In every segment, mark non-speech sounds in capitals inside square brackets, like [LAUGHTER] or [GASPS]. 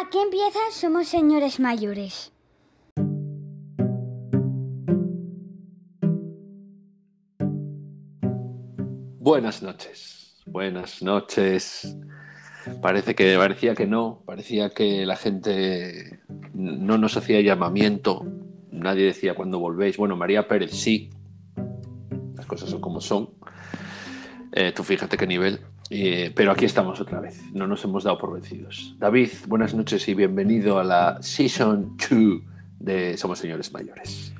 Aquí empieza Somos Señores Mayores. Buenas noches, buenas noches. Parece que parecía que no, parecía que la gente no nos hacía llamamiento, nadie decía cuándo volvéis. Bueno, María Pérez sí, las cosas son como son. Eh, tú fíjate qué nivel. Eh, pero aquí estamos otra vez, no nos hemos dado por vencidos. David, buenas noches y bienvenido a la Season 2 de Somos Señores Mayores.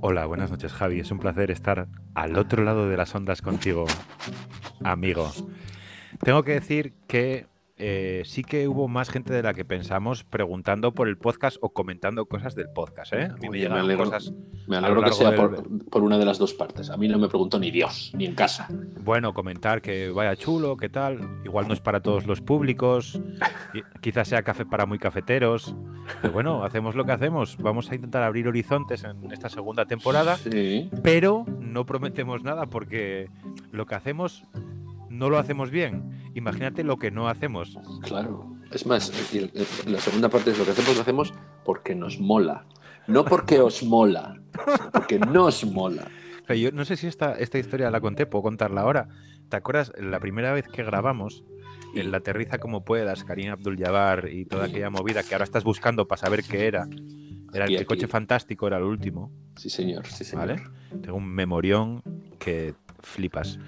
Hola, buenas noches Javi, es un placer estar al otro lado de las ondas contigo, amigo. Tengo que decir que eh, sí que hubo más gente de la que pensamos preguntando por el podcast o comentando cosas del podcast. ¿eh? A mí me llegan me alegro, cosas. me alegro que sea del- por, por una de las dos partes. A mí no me preguntó ni Dios, ni en casa. Bueno, comentar que vaya chulo, qué tal. Igual no es para todos los públicos. Quizás sea café para muy cafeteros. Pero bueno, hacemos lo que hacemos. Vamos a intentar abrir horizontes en esta segunda temporada. Sí, pero no prometemos nada porque lo que hacemos no lo hacemos bien. Imagínate lo que no hacemos. claro. Es más, la segunda parte es lo que hacemos, lo hacemos porque nos mola. No porque os mola, porque nos mola. O sea, yo no sé si esta, esta historia la conté, puedo contarla ahora. ¿Te acuerdas la primera vez que grabamos en la aterriza como puedas, Karina Abdul Jabbar y toda aquella movida que ahora estás buscando para saber qué era? Era el, coche fantástico, era el último, Sí, señor, sí, señor. ¿vale? Tengo un memorión que flipas.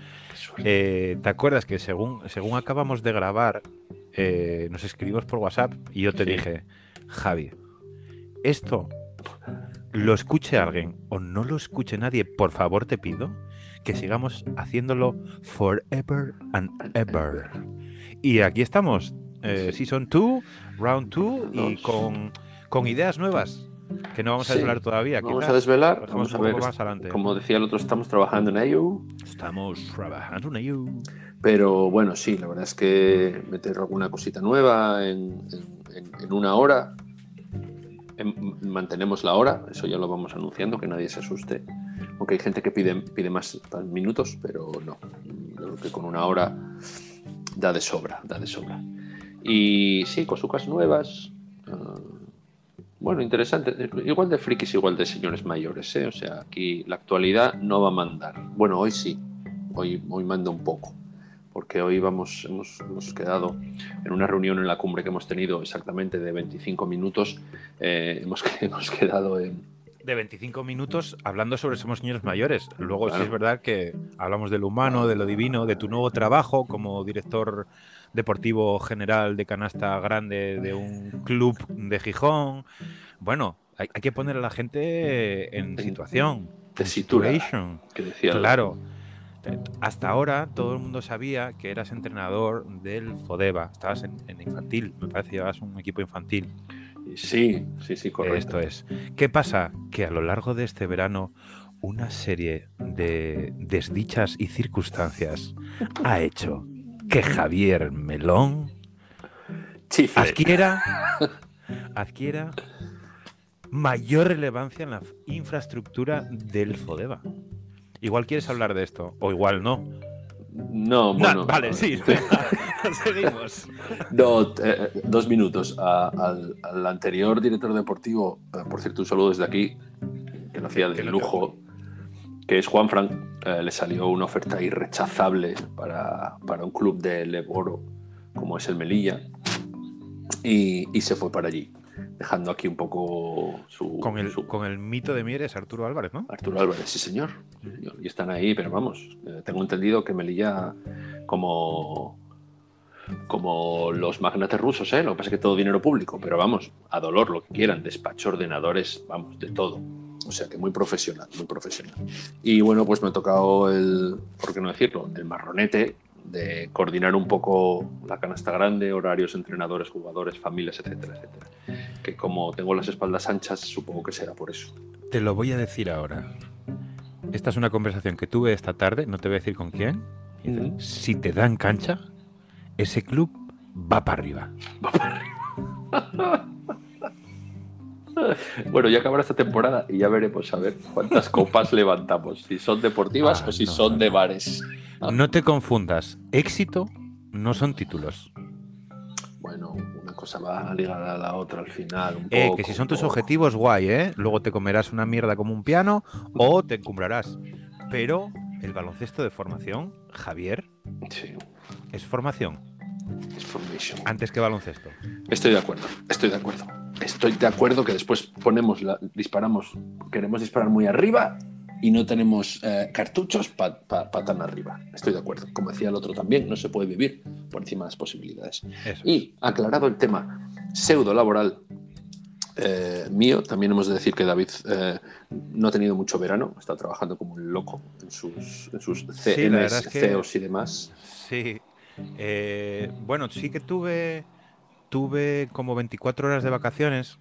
Eh, ¿Te acuerdas que según, según acabamos de grabar, eh, nos escribimos por WhatsApp y yo te Sí. dije, Javi, esto lo escuche alguien o no lo escuche nadie, por favor te pido que sigamos haciéndolo forever and ever. Y aquí estamos, eh, Season 2, Round 2 y con, con ideas nuevas que no vamos a Sí. desvelar todavía. Vamos quizás a desvelar, vamos a ver. más adelante. Como decía el otro, estamos trabajando en ello. Estamos trabajando en ello. Pero bueno, sí, la verdad es que meter alguna cosita nueva en, en- en- una hora. en- mantenemos la hora, eso ya lo vamos anunciando, que nadie se asuste. Aunque hay gente que pide, pide más minutos, pero no. Creo que con una hora da de sobra, da de sobra. Y sí, cosas nuevas. ah, bueno, interesante. Igual de frikis, igual de señores mayores, ¿eh? O sea, aquí la actualidad no va a mandar. Bueno, hoy sí. Hoy, hoy manda un poco porque hoy vamos, hemos, hemos quedado en una reunión en la cumbre que hemos tenido exactamente de 25 minutos, eh, hemos, [LAUGHS] hemos quedado en... de 25 minutos hablando sobre Somos Señores Mayores. Luego Claro. sí es verdad que hablamos de lo humano, de lo divino, de tu nuevo trabajo como director deportivo general de canasta grande de un club de Gijón. Bueno, hay, hay que poner a la gente en situación. tesitura, situation. que decía Claro. Hasta ahora todo el mundo sabía que eras entrenador del Fodeva. Estabas en, en infantil, me parece, llevabas un equipo infantil. Sí, sí, sí, correcto. Esto es. ¿Qué pasa? Que a lo largo de este verano una serie de desdichas y circunstancias ha hecho que Javier Melón Chifre. adquiera, adquiera mayor relevancia en la infraestructura del Fodeva. Igual quieres hablar de esto, o igual no. No, bueno. vale, sí. [LAUGHS] [LAUGHS] Seguimos. No, eh, dos minutos. A- al, al anterior director deportivo, eh, por cierto, un saludo desde aquí, que lo hacía de lujo, que es Juan Frank, le salió una oferta irrechazable para, para un club de Leboro, como es el Melilla, y, y se fue para allí, dejando aquí un poco su. Con el, su- con el mito de Mieres, Arturo Álvarez, ¿no? Arturo Álvarez, sí señor. Sí, señor. Y están ahí, pero vamos, eh, tengo entendido que Melilla, como, como los magnates rusos, ¿eh? lo que pasa es que todo dinero público, pero vamos, a dolor, lo que quieran, despacho, ordenadores, vamos, de todo. O sea que muy profesional, muy profesional. Y bueno, pues me ha tocado el, por qué no decirlo, el marronete de coordinar un poco la canasta grande, horarios, entrenadores, jugadores, familias, etcétera, etcétera. Que como tengo las espaldas anchas, supongo que será por eso. Te lo voy a decir ahora. Esta es una conversación que tuve esta tarde, no te voy a decir con quién. Dice. Si te dan cancha, ese club va para arriba. [LAUGHS] Bueno, ya acabará esta temporada y ya veremos a ver cuántas [LAUGHS] copas levantamos, si son deportivas Ah, o si no, son no, de bares. No te confundas. Éxito no son títulos. Bueno, una cosa va ligada a la otra al final. Un Eh, poco, que si son tus poco. objetivos, guay, ¿eh? Luego te comerás una mierda como un piano o te encumbrarás. Pero el baloncesto de formación, Javier, Sí, es formación es formation. antes que baloncesto. Estoy de acuerdo, estoy de acuerdo. Estoy de acuerdo que después ponemos, la, disparamos, queremos disparar muy arriba y no tenemos eh, cartuchos para tan arriba. Estoy de acuerdo. Como decía el otro también, no se puede vivir por encima de las posibilidades. Eso. Y aclarado el tema pseudo laboral eh, mío, también hemos de decir que David eh, no ha tenido mucho verano, está trabajando como un loco en sus, en sus CMs, verdad es que- CEOs y demás. Sí. Bueno, sí que tuve tuve como 24 horas de vacaciones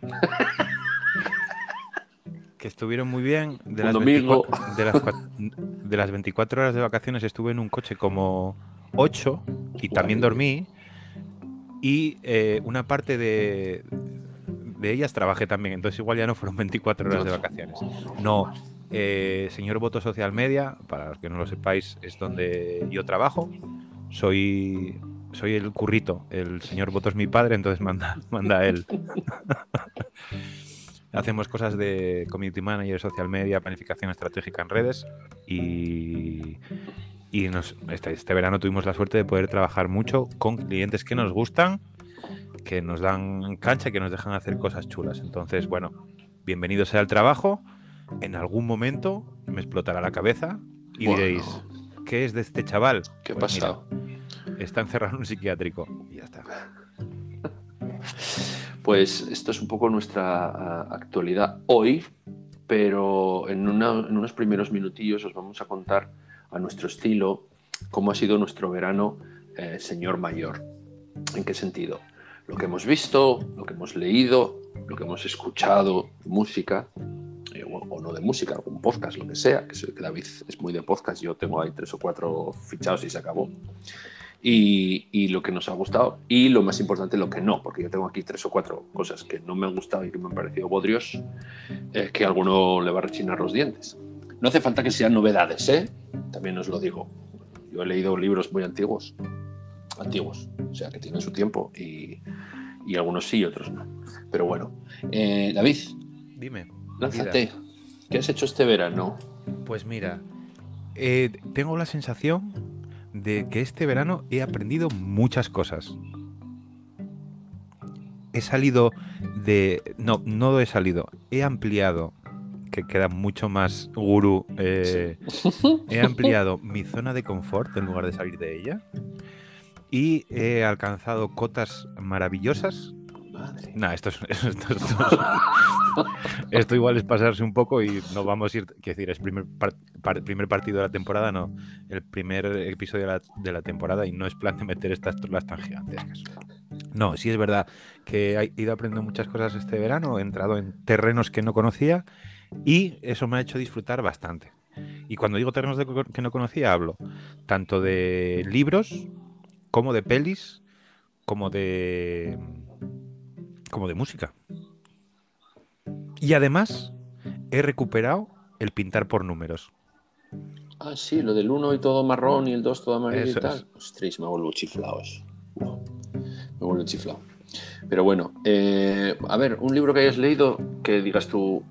que estuvieron muy bien. De las, domingo. 24, de, las, cua- de las 24 horas de vacaciones estuve en un coche como 8 y también dormí. Y eh, una parte de, de ellas trabajé también, entonces igual ya no fueron 24 horas de vacaciones. No, eh, señor Voto Social Media, para los que no lo sepáis, es donde yo trabajo. Soy, soy el currito, el señor Voto es mi padre, entonces manda, manda él. [LAUGHS] Hacemos cosas de community manager, social media, planificación estratégica en redes y, y nos- este, este verano tuvimos la suerte de poder trabajar mucho con clientes que nos gustan, que nos dan cancha y que nos dejan hacer cosas chulas. Entonces, bueno, bienvenido sea el trabajo. En algún momento me explotará la cabeza y Bueno. diréis, ¿qué es de este chaval? ¿Qué ha Pues mira, pasado? Está encerrado en un psiquiátrico. Y ya está. Pues esto es un poco nuestra ah, actualidad hoy, pero en, unos primeros minutillos os vamos a contar a nuestro estilo cómo ha sido nuestro verano, eh, señor mayor. ¿En qué sentido? Lo que hemos visto, lo que hemos leído, lo que hemos escuchado, música, eh, o, no de música, algún podcast, lo que sea, que, que David es muy de podcast, yo tengo ahí tres o cuatro fichados y se acabó y, y lo que nos ha gustado y lo más importante lo que no, porque yo tengo aquí tres o cuatro cosas que no me han gustado y que me han parecido bodrios, eh, que a alguno le va a rechinar los dientes. No hace falta que sean novedades, ¿eh? También os lo digo. Yo he leído libros muy antiguos, antiguos, o sea, que tienen su tiempo y, y algunos sí y otros no. Pero bueno, Eh, David, Dime. lánzate. ¿Qué has hecho este verano? Pues mira, eh, tengo la sensación de que este verano he aprendido muchas cosas. He salido de... No, no he salido. He ampliado, que queda mucho más gurú. eh, he [LAUGHS] ampliado mi zona de confort en lugar de salir de ella. Y he alcanzado cotas maravillosas Madre. [LAUGHS] Esto es, esto, esto- esto- igual es pasarse un poco y no vamos a ir, quiero decir, es primer, par- primer partido de la temporada, no, el primer episodio de la, temporada y no es plan de meter estas trolas tan gigantescas. No, sí es verdad que he ido aprendiendo muchas cosas este verano, he entrado en terrenos que no conocía y eso me ha hecho disfrutar bastante. Y cuando digo terrenos de que no conocía, hablo tanto de libros como de pelis, como de como de música. Y además he recuperado el pintar por números. Ah, sí, lo del 1 y todo marrón y el 2 todo amarillo Eso y tal. Ostras, me vuelvo chiflado eso. Me vuelvo chiflado. Pero bueno, eh, a ver, un libro que hayas leído que digas tú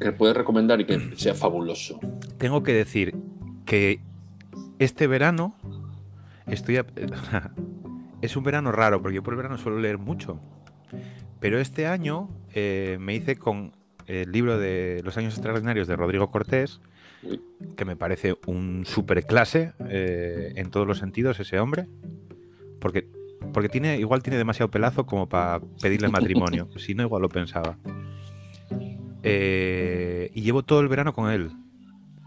que puedes recomendar y que [CLEARS THROAT] sea fabuloso. Tengo que decir que este verano estoy a- [LAUGHS] es un verano raro porque yo por el verano suelo leer mucho. Pero este año eh, me hice con el libro de Los años extraordinarios de Rodrigo Cortés, que me parece un superclase eh, en todos los sentidos ese hombre, porque porque tiene igual tiene demasiado pelazo como para pedirle matrimonio, [LAUGHS] si no igual lo pensaba. Eh, y llevo todo el verano con él.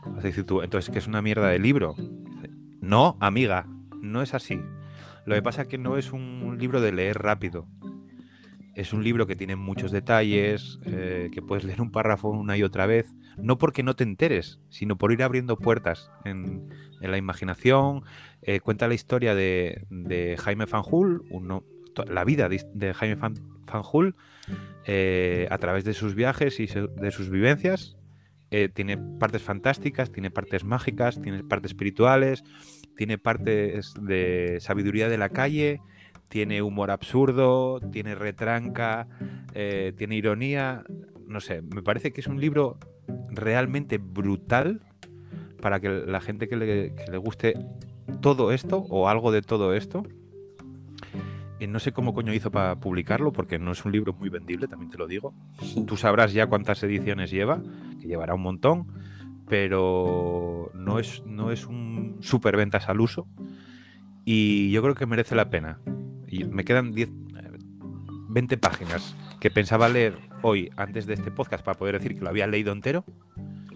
Vas a decir tú, entonces que es una mierda de libro. No, amiga, no es así. Lo que pasa es que no es un libro de leer rápido. Es un libro que tiene muchos detalles, eh, que puedes leer un párrafo una y otra vez, no porque no te enteres, sino por ir abriendo puertas en, la imaginación. Eh, cuenta la historia de, Jaime Fanjul, uno, la vida de, Jaime Fan, Fanjul eh, a través de sus viajes y de sus vivencias. Tiene partes fantásticas, tiene partes mágicas, tiene partes espirituales, tiene partes de sabiduría de la calle, tiene humor absurdo, tiene retranca, eh, tiene ironía. No sé, me parece que es un libro realmente brutal para que la gente que le, que le guste todo esto o algo de todo esto. No sé cómo coño hizo para publicarlo, porque no es un libro muy vendible, también te lo digo. Tú sabrás ya cuántas ediciones lleva, que llevará un montón, pero no es, no es un superventas al uso. Y yo creo que merece la pena. Y me quedan 10, 20 páginas que pensaba leer hoy antes de este podcast para poder decir que lo había leído entero.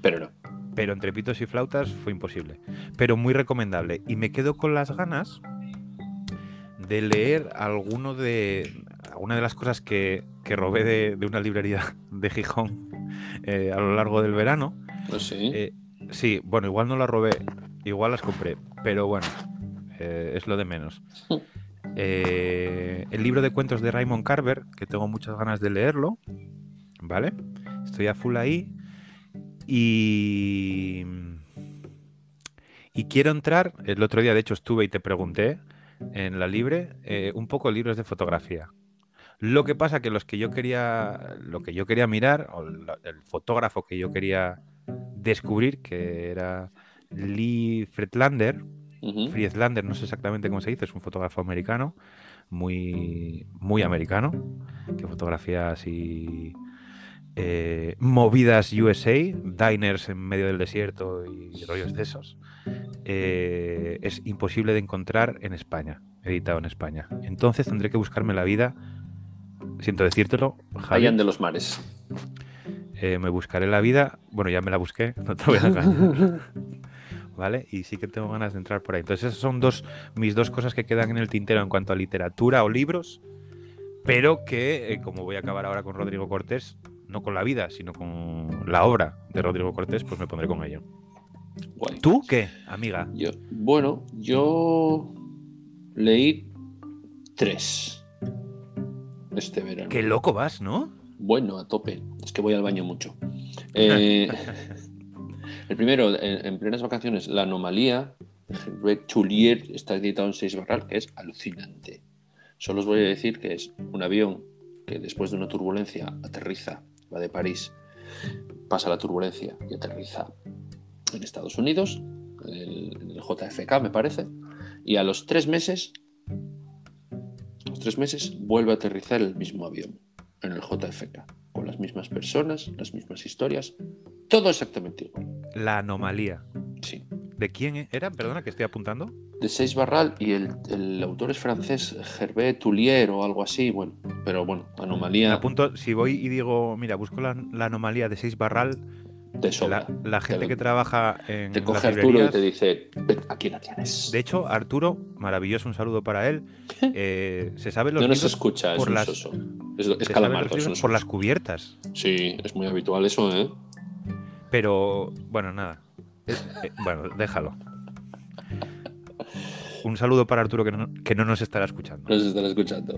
Pero no. Pero entre pitos y flautas fue imposible. Pero muy recomendable. Y me quedo con las ganas de leer alguno de alguna de las cosas que, que robé de, de, una librería de Gijón eh, a lo largo del verano. Pues sí. Eh, sí, bueno, igual no las robé, igual las compré, pero bueno, eh, es lo de menos. [LAUGHS] Eh, el libro de cuentos de Raymond Carver, que tengo muchas ganas de leerlo, ¿vale? Estoy a full ahí. Y. Y quiero entrar. El otro día, de hecho, estuve y te pregunté en la libre eh, un poco libros de fotografía. Lo que pasa que los que yo quería, lo que yo quería mirar, o el fotógrafo que yo quería descubrir, que era Lee Friedlander, Ujú. Friedlander, no sé exactamente cómo se dice, es un fotógrafo americano, muy, muy americano, que fotografía así eh, movidas USA, diners en medio del desierto y rollos de esos. Eh, es imposible de encontrar en España, editado en España. Entonces tendré que buscarme la vida, siento decírtelo, Javi, de los mares. eh, me buscaré la vida, bueno, ya me la busqué, [LAUGHS] no te voy a engañar. [LAUGHS] ¿Vale? Y sí que tengo ganas de entrar por ahí. Entonces, esas son dos, mis dos cosas que quedan en el tintero en cuanto a literatura o libros, pero que, eh, como voy a acabar ahora con Rodrigo Cortés, no con la vida, sino con la obra de Rodrigo Cortés, pues me pondré con ello. Guay. ¿Tú qué, amiga? Yo, bueno, yo leí tres este verano. Qué loco vas, ¿no? Bueno, a tope. Es que voy al baño mucho. Eh, [LAUGHS] el primero, en, en plenas vacaciones, La Anomalía, de Tullier, está editado en seis barral, que es alucinante. Solo os voy a decir que es un avión que después de una turbulencia aterriza, va de París, pasa la turbulencia y aterriza en Estados Unidos, el, el JFK me parece, y a los tres meses, a los tres meses vuelve a aterrizar el mismo avión en el JFK, con las mismas personas, las mismas historias, todo exactamente igual. La anomalía. Sí. ¿De quién era? Perdona que estoy apuntando. De Seis Barral y el, el autor es francés, Gervais Tullier o algo así, bueno, pero bueno, anomalía apunto, si voy y digo, mira, busco la, la anomalía de Seis Barral, de la, la gente Te- que trabaja en Te las coge Arturo y te dice, "Ven, aquí la tienes. De hecho, Arturo, maravilloso, un saludo para él. eh, se sabe los no nos escucha, es un las- soso. Es, es se calamardo, los es un por las cubiertas. Sí, es muy habitual eso, ¿eh? Pero, bueno, nada. Eh, eh, bueno, déjalo. Un saludo para Arturo que no, que no nos estará escuchando. Nos están escuchando.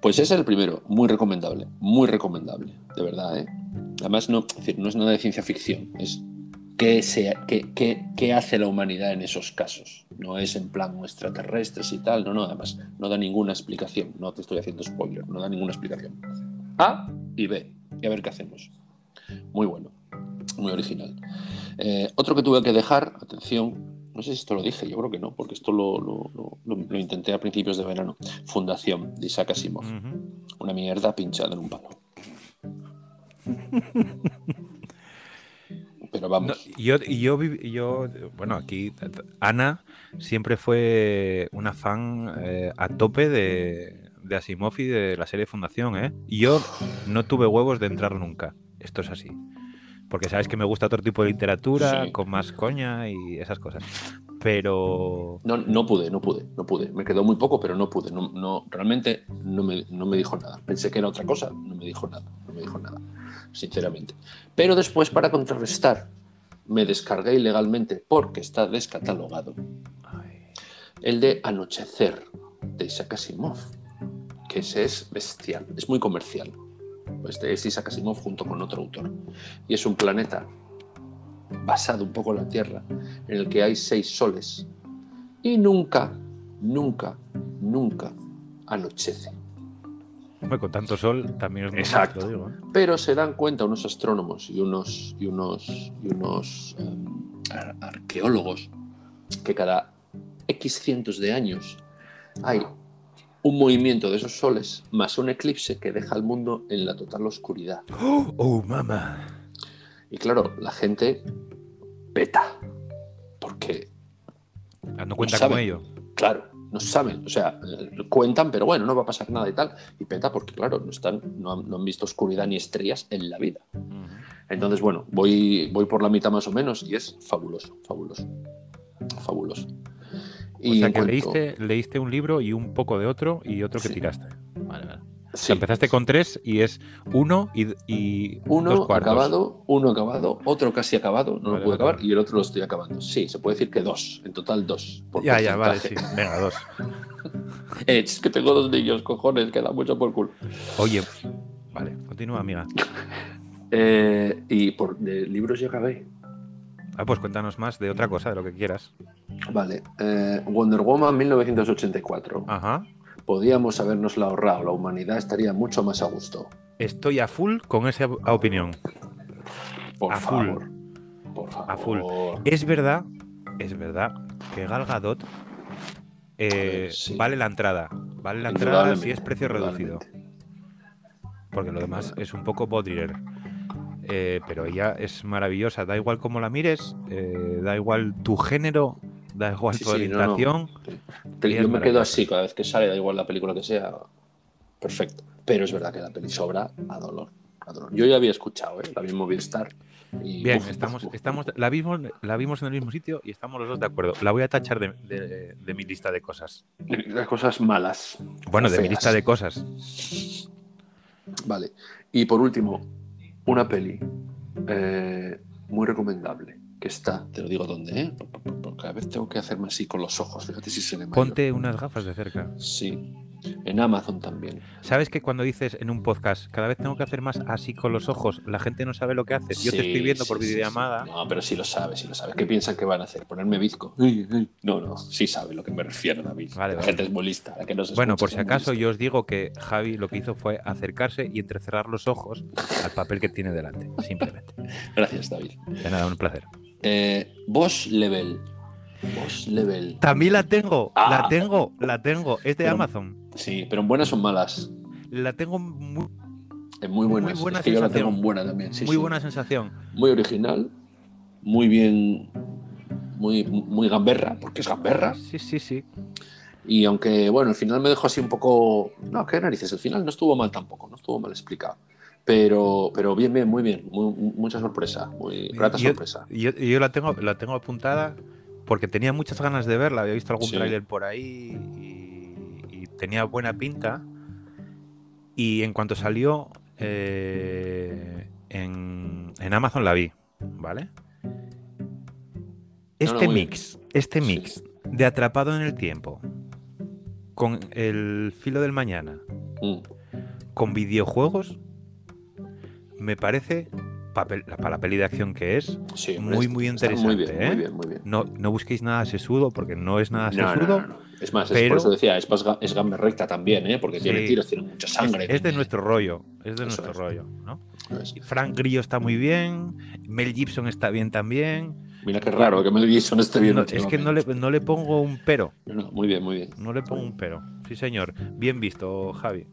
Pues ese es el primero, muy recomendable, muy recomendable, de verdad, ¿eh? Además, no, es decir, no es nada de ciencia ficción, es qué, se, qué, qué- qué hace la humanidad en esos casos. No es en plan extraterrestres y tal, no, no, además, no da ninguna explicación, no te estoy haciendo spoiler, no da ninguna explicación. A y B, y a ver qué hacemos. Muy bueno, muy original. Eh, otro que tuve que dejar, atención, no sé si esto lo dije, yo creo que no, porque esto lo, lo- lo- intenté a principios de verano. Fundación de Isaac Asimov. Una mierda pinchada en un palo. [LAUGHS] Pero No, vamos, yo, y yo, vivi- y yo, bueno, aquí Ana siempre fue una fan eh, a tope de, de Asimov y de la serie Fundación, ¿eh? Y yo no tuve huevos de entrar nunca. Esto es así. Porque sabes que me gusta otro tipo de literatura, Sí. con más coña y esas cosas. Pero no, no pude, no pude, no pude. Me quedó muy poco, pero no pude. No, no, realmente no me, no me dijo nada. Pensé que era otra cosa, no me dijo nada, no me dijo nada, sinceramente. Pero después, para contrarrestar, me descargué ilegalmente, porque está descatalogado, ay, el de Anochecer, de Isaac Asimov, que ese es bestial, es muy comercial. Este es Isaac Asimov junto con otro autor. Y es un planeta basado un poco en la Tierra, en el que hay seis soles. Y nunca, nunca, nunca anochece. Hombre, con tanto sol también es Exacto. lo digo, ¿eh? Pero se dan cuenta unos astrónomos y unos, y unos, y unos em, ar- arqueólogos que cada X cientos de años hay un movimiento de esos soles más un eclipse que deja al mundo en la total oscuridad. ¡Oh, [GASPS] oh, mamá! Y claro, la gente peta. Porque, Dando cuenta saben. como ello. claro, no saben. O sea, cuentan, pero bueno, no va a pasar nada y tal. Y peta porque, claro, no, están, no, han, no han visto oscuridad ni estrellas en la vida. Entonces, bueno, voy, voy por la mitad más o menos y es fabuloso, fabuloso. Fabuloso. O sea que cuanto- leíste, leíste un libro y un poco de otro y otro que Sí. tiraste. Vale, vale. O Sí, sea, empezaste con tres y es uno y, y uno dos cuartos. acabado, uno acabado, otro casi acabado, no Vale, lo pude acabar, y el otro lo estoy acabando. Sí, se puede decir que dos, en total dos. por Ya, ya, vale, sí. Venga, dos. [LAUGHS] Es que tengo dos niños, cojones, que da mucho por culo. Oye, vale, continúa, amiga. [LAUGHS] Eh, y por de libros ya acabé. Ah, pues cuéntanos más de otra cosa, de lo que quieras. Vale. eh, Wonder Woman 1984. Ajá. Podíamos habernosla ahorrado, la humanidad estaría mucho más a gusto. Estoy a full con esa opinión. Por A full. favor. Por favor. A full. Es verdad, es verdad que Gal Gadot eh, sí. vale la entrada. Vale la entrada si es precio reducido. Porque lo demás es un poco bodrier. Eh, pero ella es maravillosa. Da igual cómo la mires, eh, da igual tu género, da igual Sí, tu sí, no, no. orientación. Yo me quedo así cada vez que sale, da igual la película que sea. Perfecto. Pero es verdad que la peli sobra a dolor. a dolor. Yo ya había escuchado, ¿eh? la en Movistar. Y, Bien, uf, estamos, uf, estamos, la, vimos, la vimos en el mismo sitio y estamos los dos de acuerdo. La voy a tachar de, de- de mi lista de cosas. Las cosas malas. Bueno, de mi lista de cosas. Vale. Y por último, una peli eh, muy recomendable. Que está, te lo digo dónde, ¿eh? Cada vez tengo que hacerme así con los ojos. Fíjate si se mayor. Ponte unas gafas de cerca. Sí. En Amazon también. ¿Sabes que cuando dices en un podcast, cada vez tengo que hacer más así con los ojos, la gente no sabe lo que haces? Yo te estoy viendo por sí, videollamada. sí. No, pero sí lo sabes, sí lo sabes. ¿Qué piensan que van a hacer? ¿Ponerme bizco? No, no, sí sabe lo que me refiero, David. Vale, la vale. gente es muy lista. la que no se Bueno, por si acaso yo os digo que Javi lo que hizo fue acercarse y entrecerrar los ojos al papel que tiene delante, simplemente. [LAUGHS] Gracias, David. De nada, un placer. Eh, Boss Level. Boss Level. También la tengo, Ah. la tengo, la tengo. Es de Pero- Amazon. Sí, pero en buenas o en malas. La tengo muy, En muy buenas. Muy buena es que yo la sensación. tengo en buena también. sí, muy sí. buena sensación. Muy original. Muy bien. Muy, muy gamberra, porque es gamberra. Sí, sí, sí. Y aunque, bueno, el final me dejó así un poco. No, qué narices, el final no estuvo mal tampoco, no estuvo mal explicado. Pero, pero bien, bien, muy bien. Muy- mucha sorpresa, muy grata Yo- sorpresa. Yo, yo la tengo, la tengo apuntada porque tenía muchas ganas de verla. Había visto algún Sí. tráiler por ahí y, y tenía buena pinta. Y en cuanto salió eh, en, en Amazon la vi, ¿vale? Este mix, este Sí. mix de Atrapado en el Tiempo con el filo del mañana, Mm. con videojuegos, me parece, papel- para la peli de acción que es, Sí, Muy, es- muy interesante, bien, ¿eh? muy bien, muy bien. No, no busquéis nada sesudo porque no es nada sesudo. no, no. Es más, es pero- por eso decía, es, es gamberrecta también, ¿eh? porque tiene tiros, tiene mucha Es, sangre. es de nuestro rollo, es de Eso nuestro es. rollo, ¿no? Es- Frank Grillo está muy bien, Mel Gibson está bien también. Mira qué raro que Mel Gibson esté bien. No, es que no le, no le pongo un pero, no, muy bien, muy bien. no le pongo un pero. Sí, señor. Bien visto, Javi.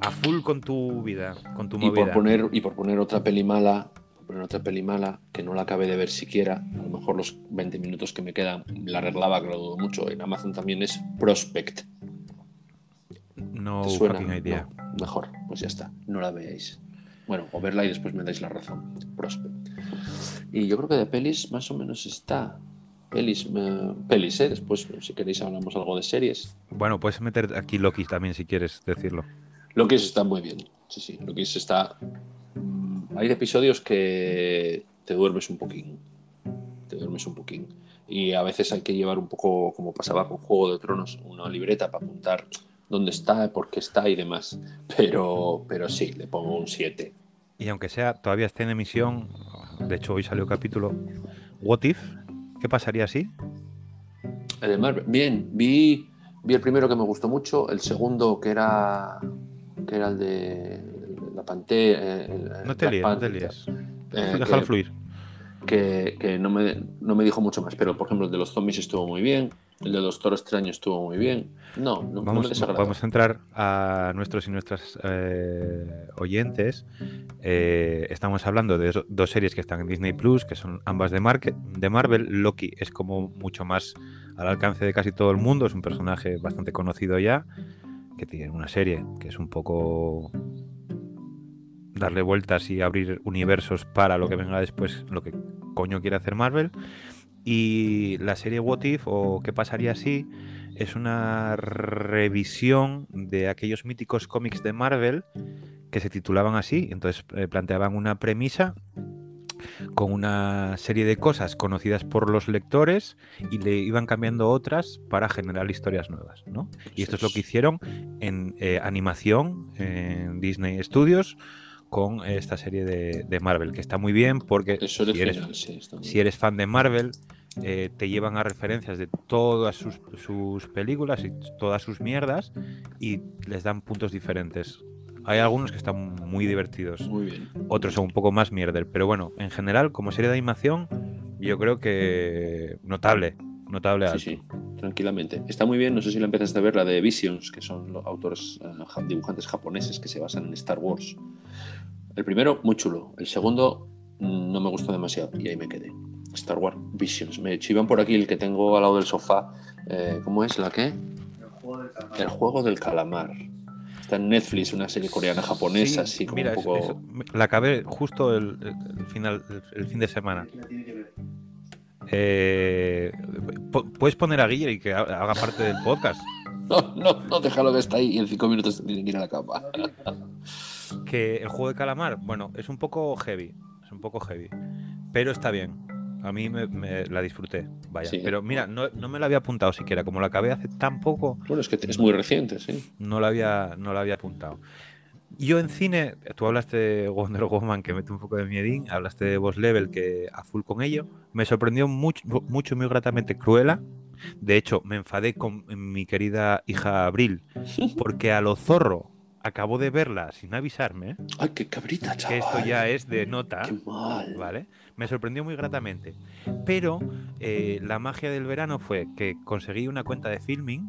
A full con tu vida, con tu Y por, movida. poner, y por poner otra peli mala, por poner otra peli mala, que no la acabé de ver siquiera, a lo mejor los 20 minutos que me quedan la arreglaba, que lo dudo mucho, en Amazon también es Prospect. No ¿Te suena? fucking idea. No, mejor, pues ya está, no la veáis. Bueno, o verla y después me dais la razón. Prospect. Y yo creo que de pelis más o menos está. Pelis, eh, pelis, ¿eh? Después, si queréis, hablamos algo de series. Bueno, puedes meter aquí Loki también si quieres decirlo. Lo que es está muy bien. Sí, sí. Lo que es está. mm, Hay episodios que te duermes un poquín. Te duermes un poquín. Y a veces hay que llevar un poco, como pasaba con Juego de Tronos, una libreta para apuntar dónde está, por qué está y demás. Pero, pero sí, le pongo un 7. Y aunque sea, todavía está en emisión, de hecho hoy salió capítulo, What If, ¿qué pasaría así? Además, bien, vi, Vi el primero que me gustó mucho, el segundo que era que era el de la Pantera. No te líes, no te líes. Eh, Déjalo que- fluir. que, que no, me, no me dijo mucho más, pero por ejemplo el de los zombies estuvo muy bien, el de los toros extraños estuvo muy bien. No, no, no me Vamos, desagradó. vamos a entrar a nuestros y nuestras eh, oyentes. Eh, estamos hablando de dos- dos series que están en Disney Plus, que son ambas de, Marque- de Marvel. Loki es como mucho más al alcance de casi todo el mundo, es un personaje bastante conocido ya, que tiene una serie que es un poco darle vueltas y abrir universos para lo que venga después, lo que coño quiere hacer Marvel. Y la serie What If o ¿Qué pasaría si? es una revisión de aquellos míticos cómics de Marvel que se titulaban así. Entonces eh, planteaban una premisa con una serie de cosas conocidas por los lectores y le iban cambiando otras para generar historias nuevas, ¿no? Y esto es lo que hicieron en eh, animación en Disney Studios con esta serie de, de Marvel, que está muy bien porque eres, sí, si eres fan de Marvel, eh, te llevan a referencias de todas sus, sus películas y todas sus mierdas y les dan puntos diferentes. Hay algunos que están muy divertidos, Muy bien. otros son un poco más mierder, pero bueno, en general, como serie de animación, yo creo que notable, notable. Sí, alto. sí, tranquilamente. Está muy bien, no sé si la empezaste a ver, la de Visions, que son los autores, eh, ja- dibujantes japoneses que se basan en Star Wars. El primero, muy chulo. El segundo, no me gustó demasiado y ahí me quedé. Star Wars Visions. Me chivan por aquí el que tengo al lado del sofá. Eh, ¿Cómo es la qué? El juego del calamar. Está en Netflix, una serie coreana japonesa, Sí, así como mira, un eso- poco. eso, me- la acabé justo el, el- final, el, el fin de semana. Eh, ¿Puedes poner a Guille y que ha- haga parte del podcast? [LAUGHS] No, no, no, déjalo que está ahí y en cinco minutos tiene que ir a la cama. Que el juego de calamar, bueno, es un poco heavy, es un poco heavy, pero está bien. A mí me, me la disfruté, vaya. Sí. Pero mira, no, no me la había apuntado siquiera, como la acabé hace tan poco, Bueno, es que es muy reciente, sí. no la había, no la había apuntado. Yo en cine, tú hablaste de Wonder Woman, que mete un poco de miedín, hablaste de Boss Level, que a full con ello. Me sorprendió mucho, mucho muy gratamente Cruella. De hecho, me enfadé con mi querida hija Abril, [LAUGHS] porque a lo zorro acabó de verla sin avisarme, Ay, qué cabrita, chaval. que esto ya es de nota. Qué mal. ¿Vale? Me sorprendió muy gratamente. Pero eh, la magia del verano fue que conseguí una cuenta de filming.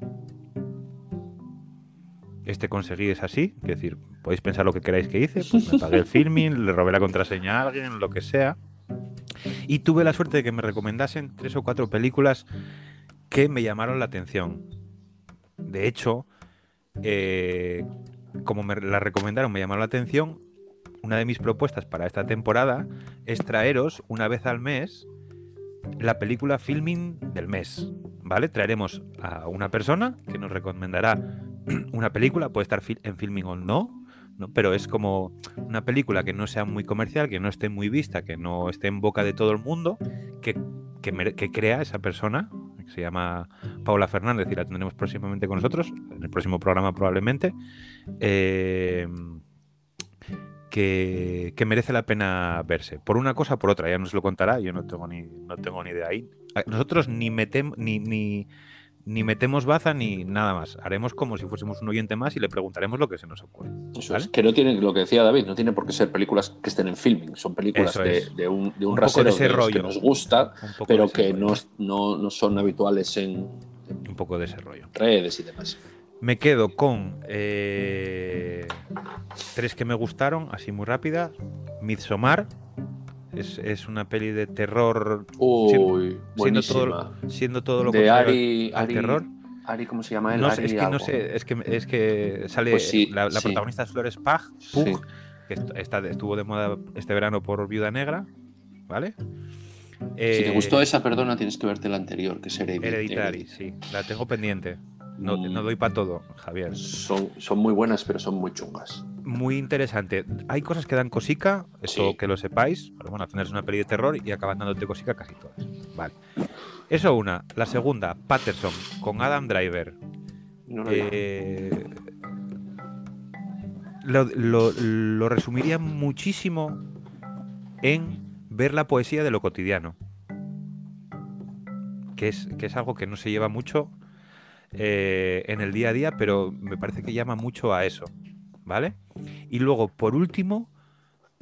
Este conseguí es así, es decir, podéis pensar lo que queráis que hice, pues me pagué el filming, le robé la contraseña a alguien, lo que sea. Y tuve la suerte de que me recomendasen tres o cuatro películas que me llamaron la atención. De hecho, eh, como me la recomendaron, me llamaron la atención, una de mis propuestas para esta temporada es traeros una vez al mes la película filming del mes, ¿vale? Traeremos a una persona que nos recomendará [CLEARS THROAT] una película, puede estar en filming o no, ¿no? pero es como una película que no sea muy comercial, que no esté muy vista, que no esté en boca de todo el mundo, que, que, que crea esa persona, que se llama Paula Fernández y la tendremos próximamente con nosotros, en el próximo programa probablemente. Eh, que, que merece la pena verse. Por una cosa o por otra, ya nos lo contará, yo no tengo ni, no tengo ni idea ahí. Nosotros ni, metem, ni, ni, ni metemos baza ni nada más. Haremos como si fuésemos un oyente más y le preguntaremos lo que se nos ocurre. Eso ¿vale? es, que no tiene, lo que decía David, no tiene por qué ser películas que estén en filming, son películas de, un, de un, Un rasero de ese los que rollo. nos gusta, pero que rollo, no, no, no son habituales en, en Un poco de ese rollo. redes y demás. Me quedo con eh, tres que me gustaron, así muy rápida. Midsommar. Es, es una peli de terror, Uy, siendo buenísima. todo, siendo todo lo de Ari, al Ari- terror. Ari, ¿cómo se llama él? No sé, Ari es que no sé, es que, es que sale Pues sí, la, la sí. protagonista es Flores Pag, Pug, Sí. que est- está, estuvo de moda este verano por Viuda Negra, ¿vale? Si te Eh, gustó esa, perdona, tienes que verte la anterior, que es Hereditary. Hereditary, sí, la tengo pendiente. No, Mm. no doy para todo, Javier. Son, son muy buenas, pero son muy chungas. Muy interesante. Hay cosas que dan cosica, eso Sí. que lo sepáis, pero bueno, al final es una peli de terror y acaban dándote cosica casi todas. Vale. Eso una. La segunda, Patterson, con Adam Driver. No. Eh, lo, lo- lo resumiría muchísimo en ver la poesía de lo cotidiano. Que es, que es algo que no se lleva mucho eh, en el día a día, pero me parece que llama mucho a eso, ¿vale? Y luego, por último,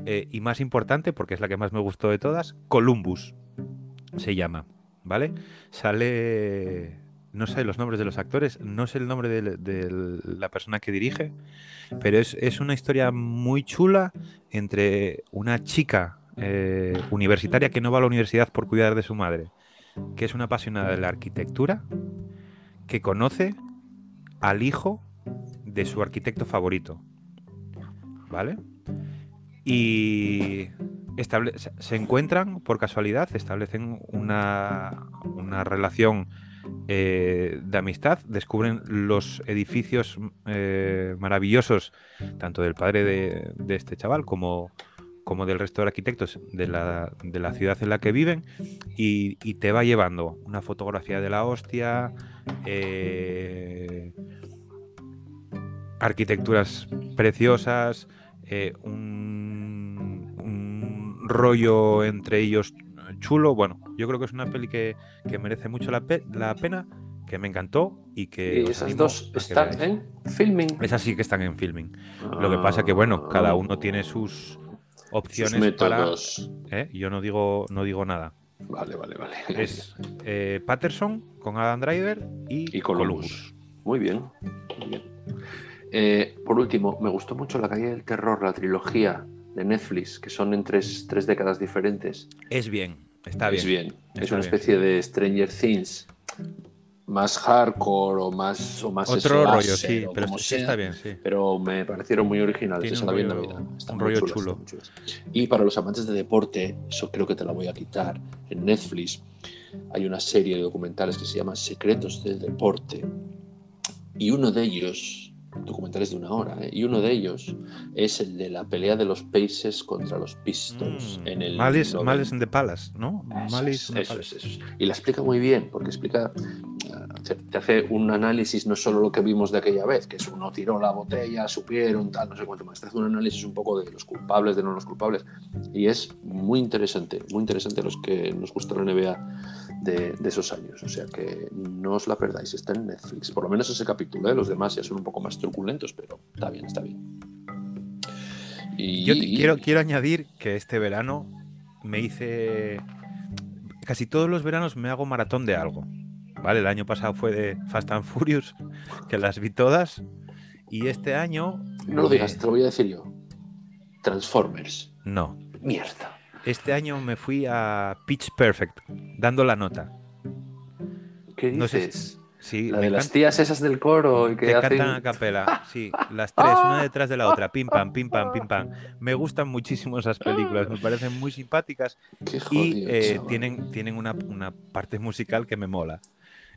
eh, y más importante, porque es la que más me gustó de todas, Columbus se llama, ¿vale? Sale, no sé los nombres de los actores, no sé el nombre de, la persona que dirige, pero es, es una historia muy chula entre una chica eh, universitaria que no va a la universidad por cuidar de su madre, que es una apasionada de la arquitectura, que conoce al hijo de su arquitecto favorito. ¿Vale? Y estable- se- encuentran por casualidad, establecen una, una relación eh, de amistad, descubren los edificios eh, maravillosos, tanto del padre de, de este chaval como, como del resto de arquitectos de la, de la ciudad en la que viven, y te va llevando una fotografía de la hostia, eh, arquitecturas preciosas, eh, un, un rollo entre ellos chulo. Bueno, yo creo que es una peli que, que merece mucho la, pe- la pena, que me encantó y que... Y esas dos están en filming. Esas sí que están en filming. Lo que pasa que, bueno, cada uno tiene sus sus opciones para... ¿eh? Yo no digo, no digo nada. Vale, vale, vale. [LAUGHS] Es eh, Patterson con Adam Driver y, Y Columbus. Muy bien. muy bien. Eh, por último, me gustó mucho La calle del terror, la trilogía de Netflix, que son en tres, tres décadas diferentes. Es bien, está bien. Es bien. Es una bien. especie de Stranger Things más hardcore o más o más Otro rollo, sí, pero como sí sea, está bien, sí. pero me parecieron muy originales. Tiene un la rollo- Navidad. Están un muy rollo chulas, chulo. están. Y para los amantes de deporte, eso creo que te la voy a quitar. En Netflix hay una serie de documentales que se llama Secretos del Deporte. Y uno de ellos, documentales de una hora, ¿eh? y uno de ellos es el de la pelea de los Pacers contra los Pistons Mm, en el Malice, 90. Malice in the Palace, ¿no? Eso Malice es, eso Palace. es, eso es. Y la explica muy bien, porque explica, eh, te hace un análisis no solo lo que vimos de aquella vez, que es uno tiró la botella, supieron, tal, no sé cuánto más, te hace un análisis un poco de los culpables, de no los culpables, y es muy interesante, muy interesante los que nos gusta la NBA de, de esos años, o sea que no os la perdáis, está en Netflix, por lo menos ese capítulo, ¿eh? los demás ya son un poco más truculentos, pero está bien, está bien. Y, Yo quiero, quiero añadir que este verano me hice. Casi todos los veranos me hago maratón de algo. ¿Vale? El año pasado fue de Fast and Furious, que las vi todas. Y este año. No lo digas, te lo voy a decir yo. Transformers. No. Mierda. Este año me fui a Pitch Perfect, dando la nota. ¿Qué No sé dices? Sí, la de las tías esas del coro y que Te hacen... cantan a capela, [LAUGHS] sí, las tres, una detrás de la otra, pim pam, pim pam, pim pam. Me gustan muchísimo esas películas, me parecen muy simpáticas [GASPS] Qué y jodido, eh, tienen, tienen una, una parte musical que me mola.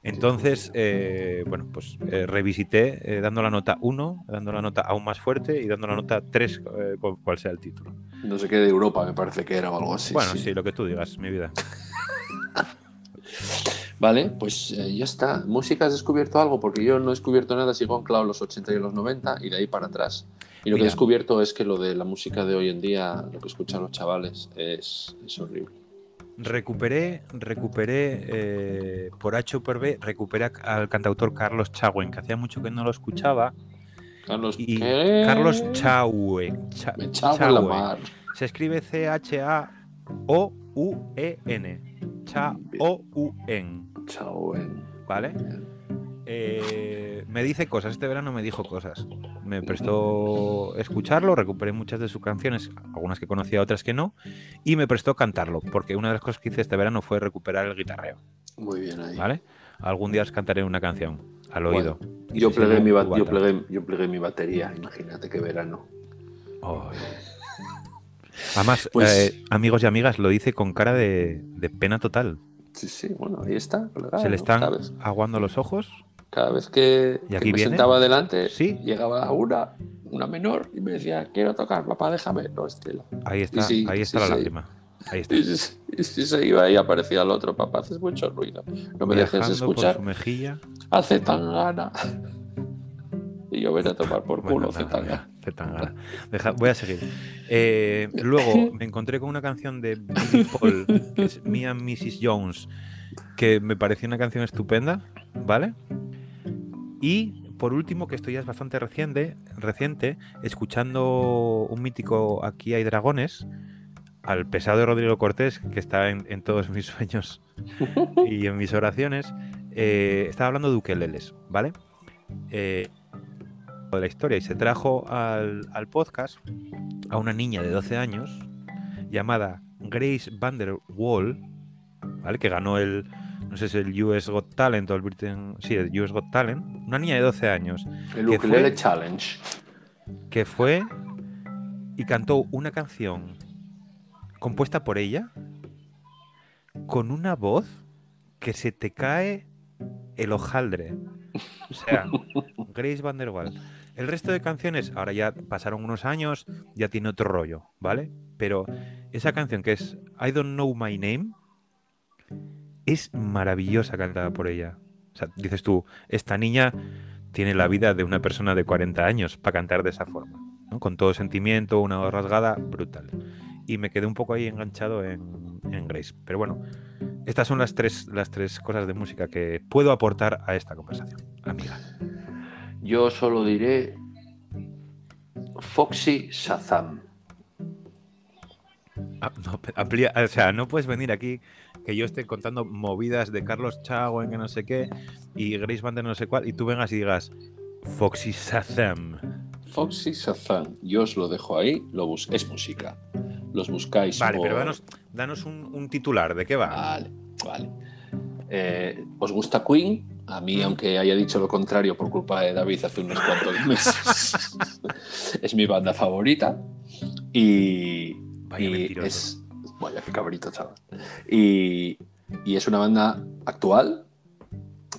Entonces, eh, bueno, pues eh, revisité eh, dando la nota 1, dando la nota aún más fuerte y dando la nota 3, eh, cual, cual sea el título. No sé qué de Europa me parece que era o algo así. bueno, sí. sí. lo que tú digas, mi vida. [LAUGHS] [LAUGHS] Vale, pues eh, ya está. ¿Música has descubierto algo? Porque yo no he descubierto nada, sigo anclado en los 80 y los 90 y de ahí para atrás. Y lo que he descubierto es que lo de la música de hoy en día, lo que escuchan los chavales, es, es horrible. Recuperé, recuperé eh, por H o por B, recuperé al cantautor Carlos Chauen, que hacía mucho que no lo escuchaba. Carlos, Y ¿qué? Carlos. Cha- Me la mar. Se escribe C-H-A-O-U-E-N. Cha-O-U-N. Chao, eh. ¿Vale? Eh, me dice cosas, este verano me dijo cosas. Me prestó escucharlo, recuperé muchas de sus canciones, algunas que conocía, otras que no, y me prestó cantarlo, porque una de las cosas que hice este verano fue recuperar el guitarreo. Muy bien ahí. ¿Vale? Algún día os cantaré una canción al Bueno, oído. Yo plegué, mi yo, plegué, yo plegué mi batería, imagínate qué verano. Ay. Además, Pues- eh, amigos y amigas, lo hice con cara de, de pena total. Sí, sí, bueno, ahí está. Se le están Cada vez, aguando los ojos. cada vez que, ¿Y que aquí me viene? sentaba adelante, Sí. llegaba una, una menor y me decía, quiero tocar, papá, déjame. No, Estela. Ahí está, sí, ahí sí, está la sí. lágrima. Ahí está. Y si, y si se iba y aparecía el otro, papá, haces mucho ruido. No me dejes Viajando por escuchar. su mejilla. Hace tan gana. Y yo ven a tomar por culo, Bueno. Zetangana. Deja- voy a seguir. Eh, luego me encontré con una canción de Billy Paul, que es and Mrs. Jones, que me pareció una canción estupenda, ¿vale? Y por último, que esto ya es bastante reciente, reciente escuchando un mítico Aquí hay dragones, al pesado Rodrigo Cortés, que está en, en todos mis sueños y en mis oraciones, eh, estaba hablando de ukeleles, ¿vale? Eh, de la historia y se trajo al, al podcast a una niña de 12 años llamada Grace Van der Wall, ¿vale? Que ganó el, no sé si el US Got Talent o el Britain, sí, el US Got Talent, una niña de 12 años El ¿Qué Ukulele fue? Challenge. que fue y cantó una canción compuesta por ella con una voz que se te cae el hojaldre. O sea, [LAUGHS] Grace Van der Waal. El resto de canciones, ahora ya pasaron unos años, ya tiene otro rollo, ¿vale? Pero esa canción que es I Don't Know My Name es maravillosa cantada por ella. O sea, dices tú, esta niña tiene la vida de una persona de 40 años para cantar de esa forma. Con todo sentimiento, una voz rasgada, brutal. Y me quedé un poco ahí enganchado en, en Grace. Pero bueno, estas son las tres, las tres cosas de música que puedo aportar a esta conversación, amiga. Yo solo diré Foxy Shazam. Ah, no, amplía- o sea, no puedes venir aquí que yo esté contando movidas de Carlos Chago en que no sé qué y Grace Van der no sé cuál y tú vengas y digas Foxy Shazam. Foxy Shazam. Yo os lo dejo ahí. Lo bus es música. Los buscáis. Vale, pero danos, danos un, un titular, ¿de qué va? Vale, vale. Eh, ¿Os gusta Queen? A mí, aunque haya dicho lo contrario por culpa de David hace unos cuantos [LAUGHS] meses, es mi banda favorita. Y, Vaya y es. Vaya, qué cabrito, chaval. Y, y es una banda actual,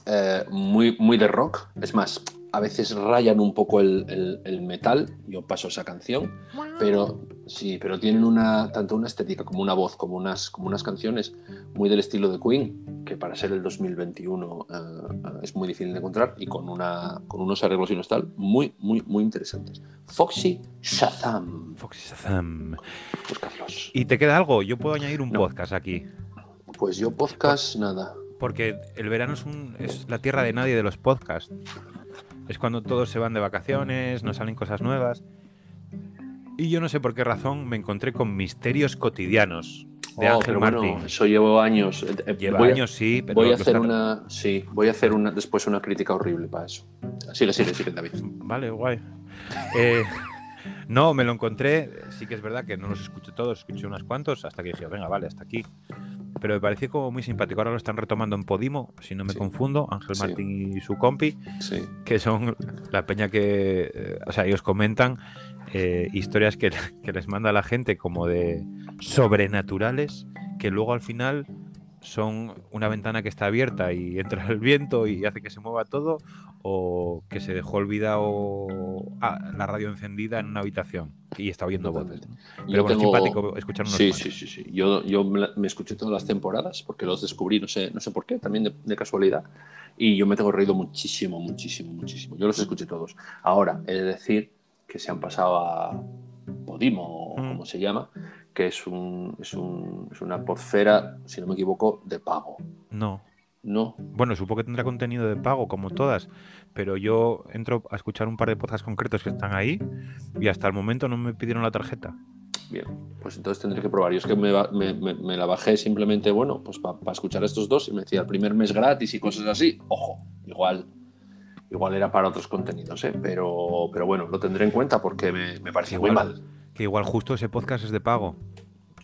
eh, muy, muy de rock. Es más, a veces rayan un poco el, el- el metal. Yo paso esa canción. Pero sí, pero tienen una, tanto una estética como una voz, como unas, como unas canciones muy del estilo de Queen, que para ser el 2021 eh, eh, es muy difícil de encontrar, y con, una, con unos arreglos y unos tal, muy, muy, muy interesantes. Foxy Shazam. Foxy Shazam. Búscadlos. ¿Y te queda algo? Yo puedo añadir un No. podcast aquí. Pues yo podcast, nada. Porque el verano es, un, es la tierra de nadie de los podcasts. Es cuando todos se van de vacaciones, nos salen cosas nuevas. Y yo no sé por qué razón me encontré con Misterios Cotidianos de Oh, Ángel bueno, Martín. eso llevo años. Eh, eh, Lleva voy a- años, sí, pero Voy a hacer una. Sí, voy a hacer una, después una crítica horrible para eso. Sigue, sigue, sigue, David. Vale, guay. Eh, no, me lo encontré. Sí que es verdad que no los escuché todos, escuché unos cuantos hasta que dije, venga, vale, hasta aquí. Pero me pareció como muy simpático. Ahora lo están retomando en Podimo, si no me Sí. confundo, Ángel Sí. Martín y su compi, Sí. que son la peña que, eh, o sea, ellos comentan eh, historias que, [LAUGHS] que les manda la gente como de sobrenaturales, que luego al final son una ventana que está abierta y entra el viento y hace que se mueva todo, o que se dejó olvidado ah, la radio encendida en una habitación y está oyendo voces. ¿no? Yo Pero bueno, tengo- simpático escuchar unos Sí, sí, sí, sí. Yo, yo me escuché todas las temporadas porque los descubrí, no sé, no sé por qué, también de, de casualidad. Y yo me tengo reído muchísimo, muchísimo, muchísimo. Yo los escuché todos. Ahora, he de decir que se han pasado a Podimo, o Mm. como se llama, que es, un, es, un- es una podfera, si no me equivoco, de pago. No. No, Bueno, supongo que tendrá contenido de pago, como todas, pero yo entro a escuchar un par de podcasts concretos que están ahí y hasta el momento no me pidieron la tarjeta. Bien, pues entonces tendré que probar. Yo es que me, me- me- me la bajé simplemente, bueno, pues para escuchar a estos dos y me decía el primer mes gratis y cosas así. Ojo, igual, igual era para otros contenidos, ¿eh? pero, pero bueno, lo tendré en cuenta porque me, me pareció muy mal. Que igual justo ese podcast es de pago.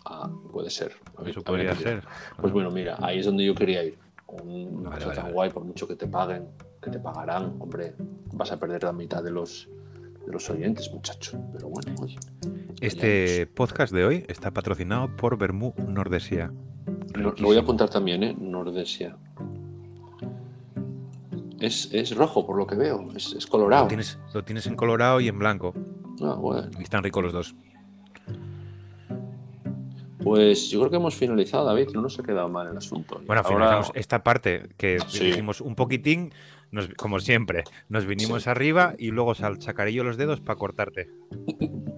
Ah, puede ser. A Eso podría ser. Pues bueno, mira, ahí es donde yo quería ir. Un- Vale, tan vale. guay, por mucho que te paguen, que te pagarán, hombre, vas a perder la mitad de los, de los oyentes, muchacho. Pero bueno, oye. Este podcast de hoy está patrocinado por Bermú Nordesia. Lo, lo voy a apuntar también, ¿eh? Nordesia. Es, es rojo, por lo que veo. Es, es colorado. Lo tienes, lo tienes en colorado y en blanco. Ah, bueno. Y están ricos los dos. Pues yo creo que hemos finalizado, David. No nos ha quedado mal el asunto. Bueno, Ahora- finalizamos esta parte que Sí. dijimos un poquitín, nos- como siempre, nos vinimos Sí. arriba y luego yo los dedos para cortarte.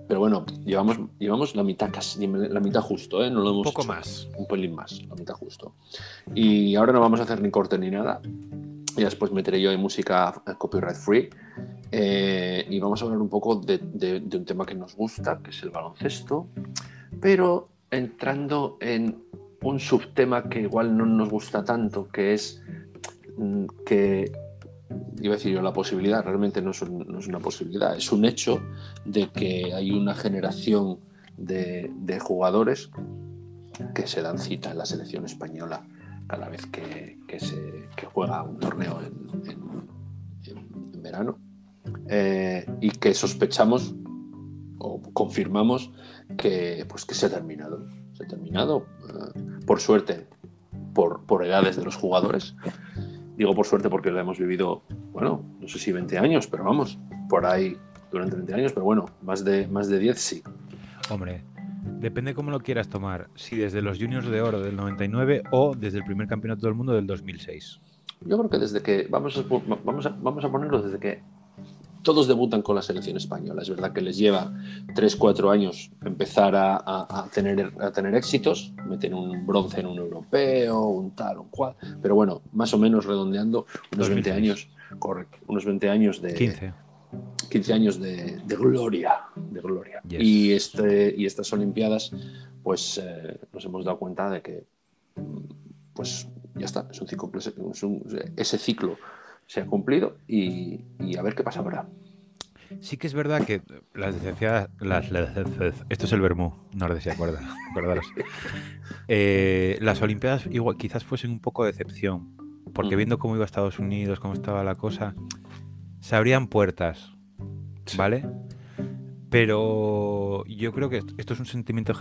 Pero bueno, llevamos, llevamos la mitad casi, la mitad justo, ¿eh? No lo Un poco hecho. más. Un pelín más, la mitad justo. Y ahora no vamos a hacer ni corte ni nada. Y después meteré yo en música copyright free. Eh, y vamos a hablar un poco de, de, un tema que nos gusta, que es el baloncesto, pero entrando en un subtema que igual no nos gusta tanto, que es mm, que, iba a decir yo, la posibilidad, realmente no es, no es una posibilidad, es un hecho de que hay una generación de, de jugadores que se dan cita en la selección española cada vez que, que se que juega un torneo en, en, en verano eh, y que sospechamos o confirmamos que, pues, que se ha terminado. Se ha terminado, eh, por suerte, por, por edades de los jugadores. Digo por suerte porque lo hemos vivido, bueno, no sé si 20 años, pero vamos, por ahí durante 20 años, pero bueno, más de, más de 10 sí. Hombre, depende cómo lo quieras tomar, si desde los juniors de oro del 99 o desde el primer campeonato del mundo del 2006. Yo creo que desde que, vamos a, vamos a, vamos a ponerlo desde que todos debutan con la selección española. Es verdad que les lleva 3-4 años empezar a, a, a, tener, a tener éxitos, meten un bronce en un europeo, un tal, un cual, pero bueno, más o menos redondeando unos 20 años, correcto, unos 20 años de... 15. 15 años de, de gloria, de gloria. Yes. Y, este, y estas Olimpiadas, pues eh, nos hemos dado cuenta de que, pues ya está, es un ciclo, es un, ese ciclo se ha cumplido y, y, a ver qué pasa ahora. Sí que es verdad que las licenciadas, las, las, esto es el Bermú, no sé si acuerdas, acordaros. Eh, las Olimpiadas igual quizás fuesen un poco de decepción, porque viendo cómo iba Estados Unidos, cómo estaba la cosa, se abrían puertas, ¿vale? Pero yo creo que esto es un sentimiento,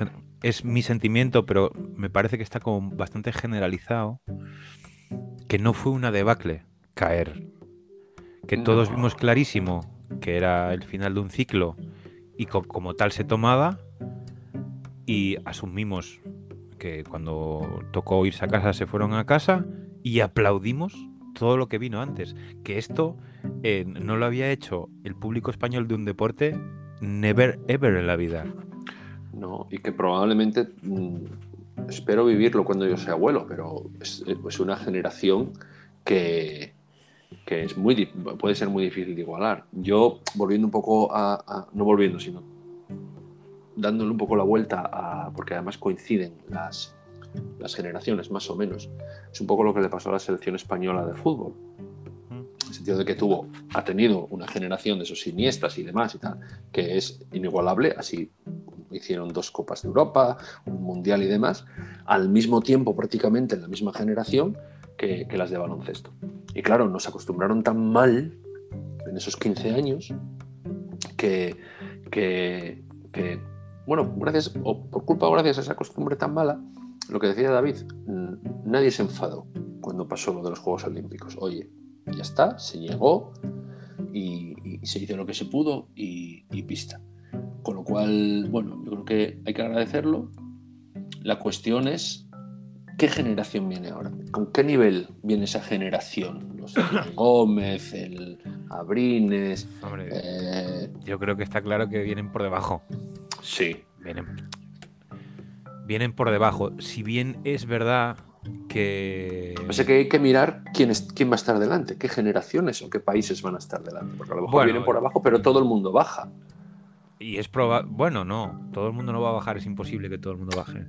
es mi sentimiento, pero me parece que está como bastante generalizado, que no fue una debacle caer. Que todos vimos clarísimo que era el final de un ciclo y co como tal se tomaba y asumimos que cuando tocó irse a casa se fueron a casa y aplaudimos todo lo que vino antes. Que esto eh, no lo había hecho el público español de un deporte never ever en la vida. No, y que probablemente mmm, espero vivirlo cuando yo sea abuelo, pero es, es una generación que, que es muy, puede ser muy difícil de igualar. Yo, volviendo un poco a, a, no volviendo, sino dándole un poco la vuelta, a, porque además coinciden las, las generaciones, más o menos, es un poco lo que le pasó a la selección española de fútbol. En el sentido de que tuvo, ha tenido una generación de esos siniestras y demás y tal, que es inigualable, así hicieron dos Copas de Europa, un Mundial y demás, al mismo tiempo, prácticamente en la misma generación, que, que, las de baloncesto. Y claro, nos acostumbraron tan mal en esos 15 años que, que, que, bueno, gracias, o por culpa o gracias a esa costumbre tan mala, lo que decía David, nadie se enfadó cuando pasó lo de los Juegos Olímpicos. Oye, ya está, se llegó y, y se hizo lo que se pudo y, y pista. Con lo cual, bueno, yo creo que hay que agradecerlo. La cuestión es ¿qué generación viene ahora? ¿Con qué nivel viene esa generación? Los [COUGHS] Gómez, el Abrines. Hombre, eh... Yo creo que está claro que vienen por debajo. Sí. Vienen, vienen por debajo. Si bien es verdad que. O sea que hay que mirar quién, es, quién va a estar delante, qué generaciones o qué países van a estar delante. Porque a lo mejor bueno, vienen por abajo, pero todo el mundo baja. Y es probable. Bueno, no. Todo el mundo no va a bajar, es imposible que todo el mundo baje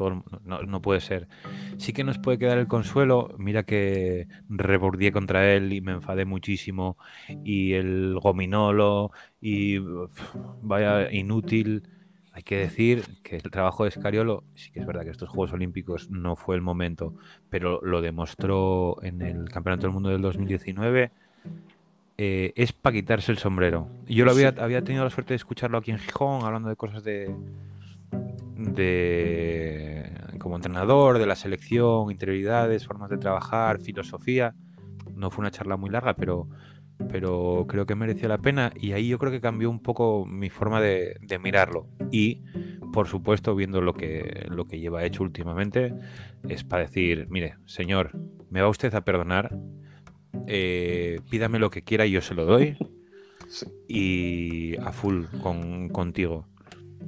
todo, no, no, puede ser. Sí que nos puede quedar el consuelo. Mira que rebordié contra él y me enfadé muchísimo. Y el gominolo y vaya inútil. Hay que decir que el trabajo de Scariolo, sí que es verdad que estos Juegos Olímpicos no fue el momento, pero lo demostró en el Campeonato del Mundo del 2019. Eh, es para quitarse el sombrero. Yo lo había, había tenido la suerte de escucharlo aquí en Gijón, hablando de cosas de, de como entrenador, de la selección, interioridades, formas de trabajar, filosofía. No fue una charla muy larga, pero, pero creo que mereció la pena y ahí yo creo que cambió un poco mi forma de, de mirarlo. Y, por supuesto, viendo lo que, lo que lleva hecho últimamente, es para decir, mire, señor, me va usted a perdonar, eh, pídame lo que quiera y yo se lo doy. Sí. Y a full con, contigo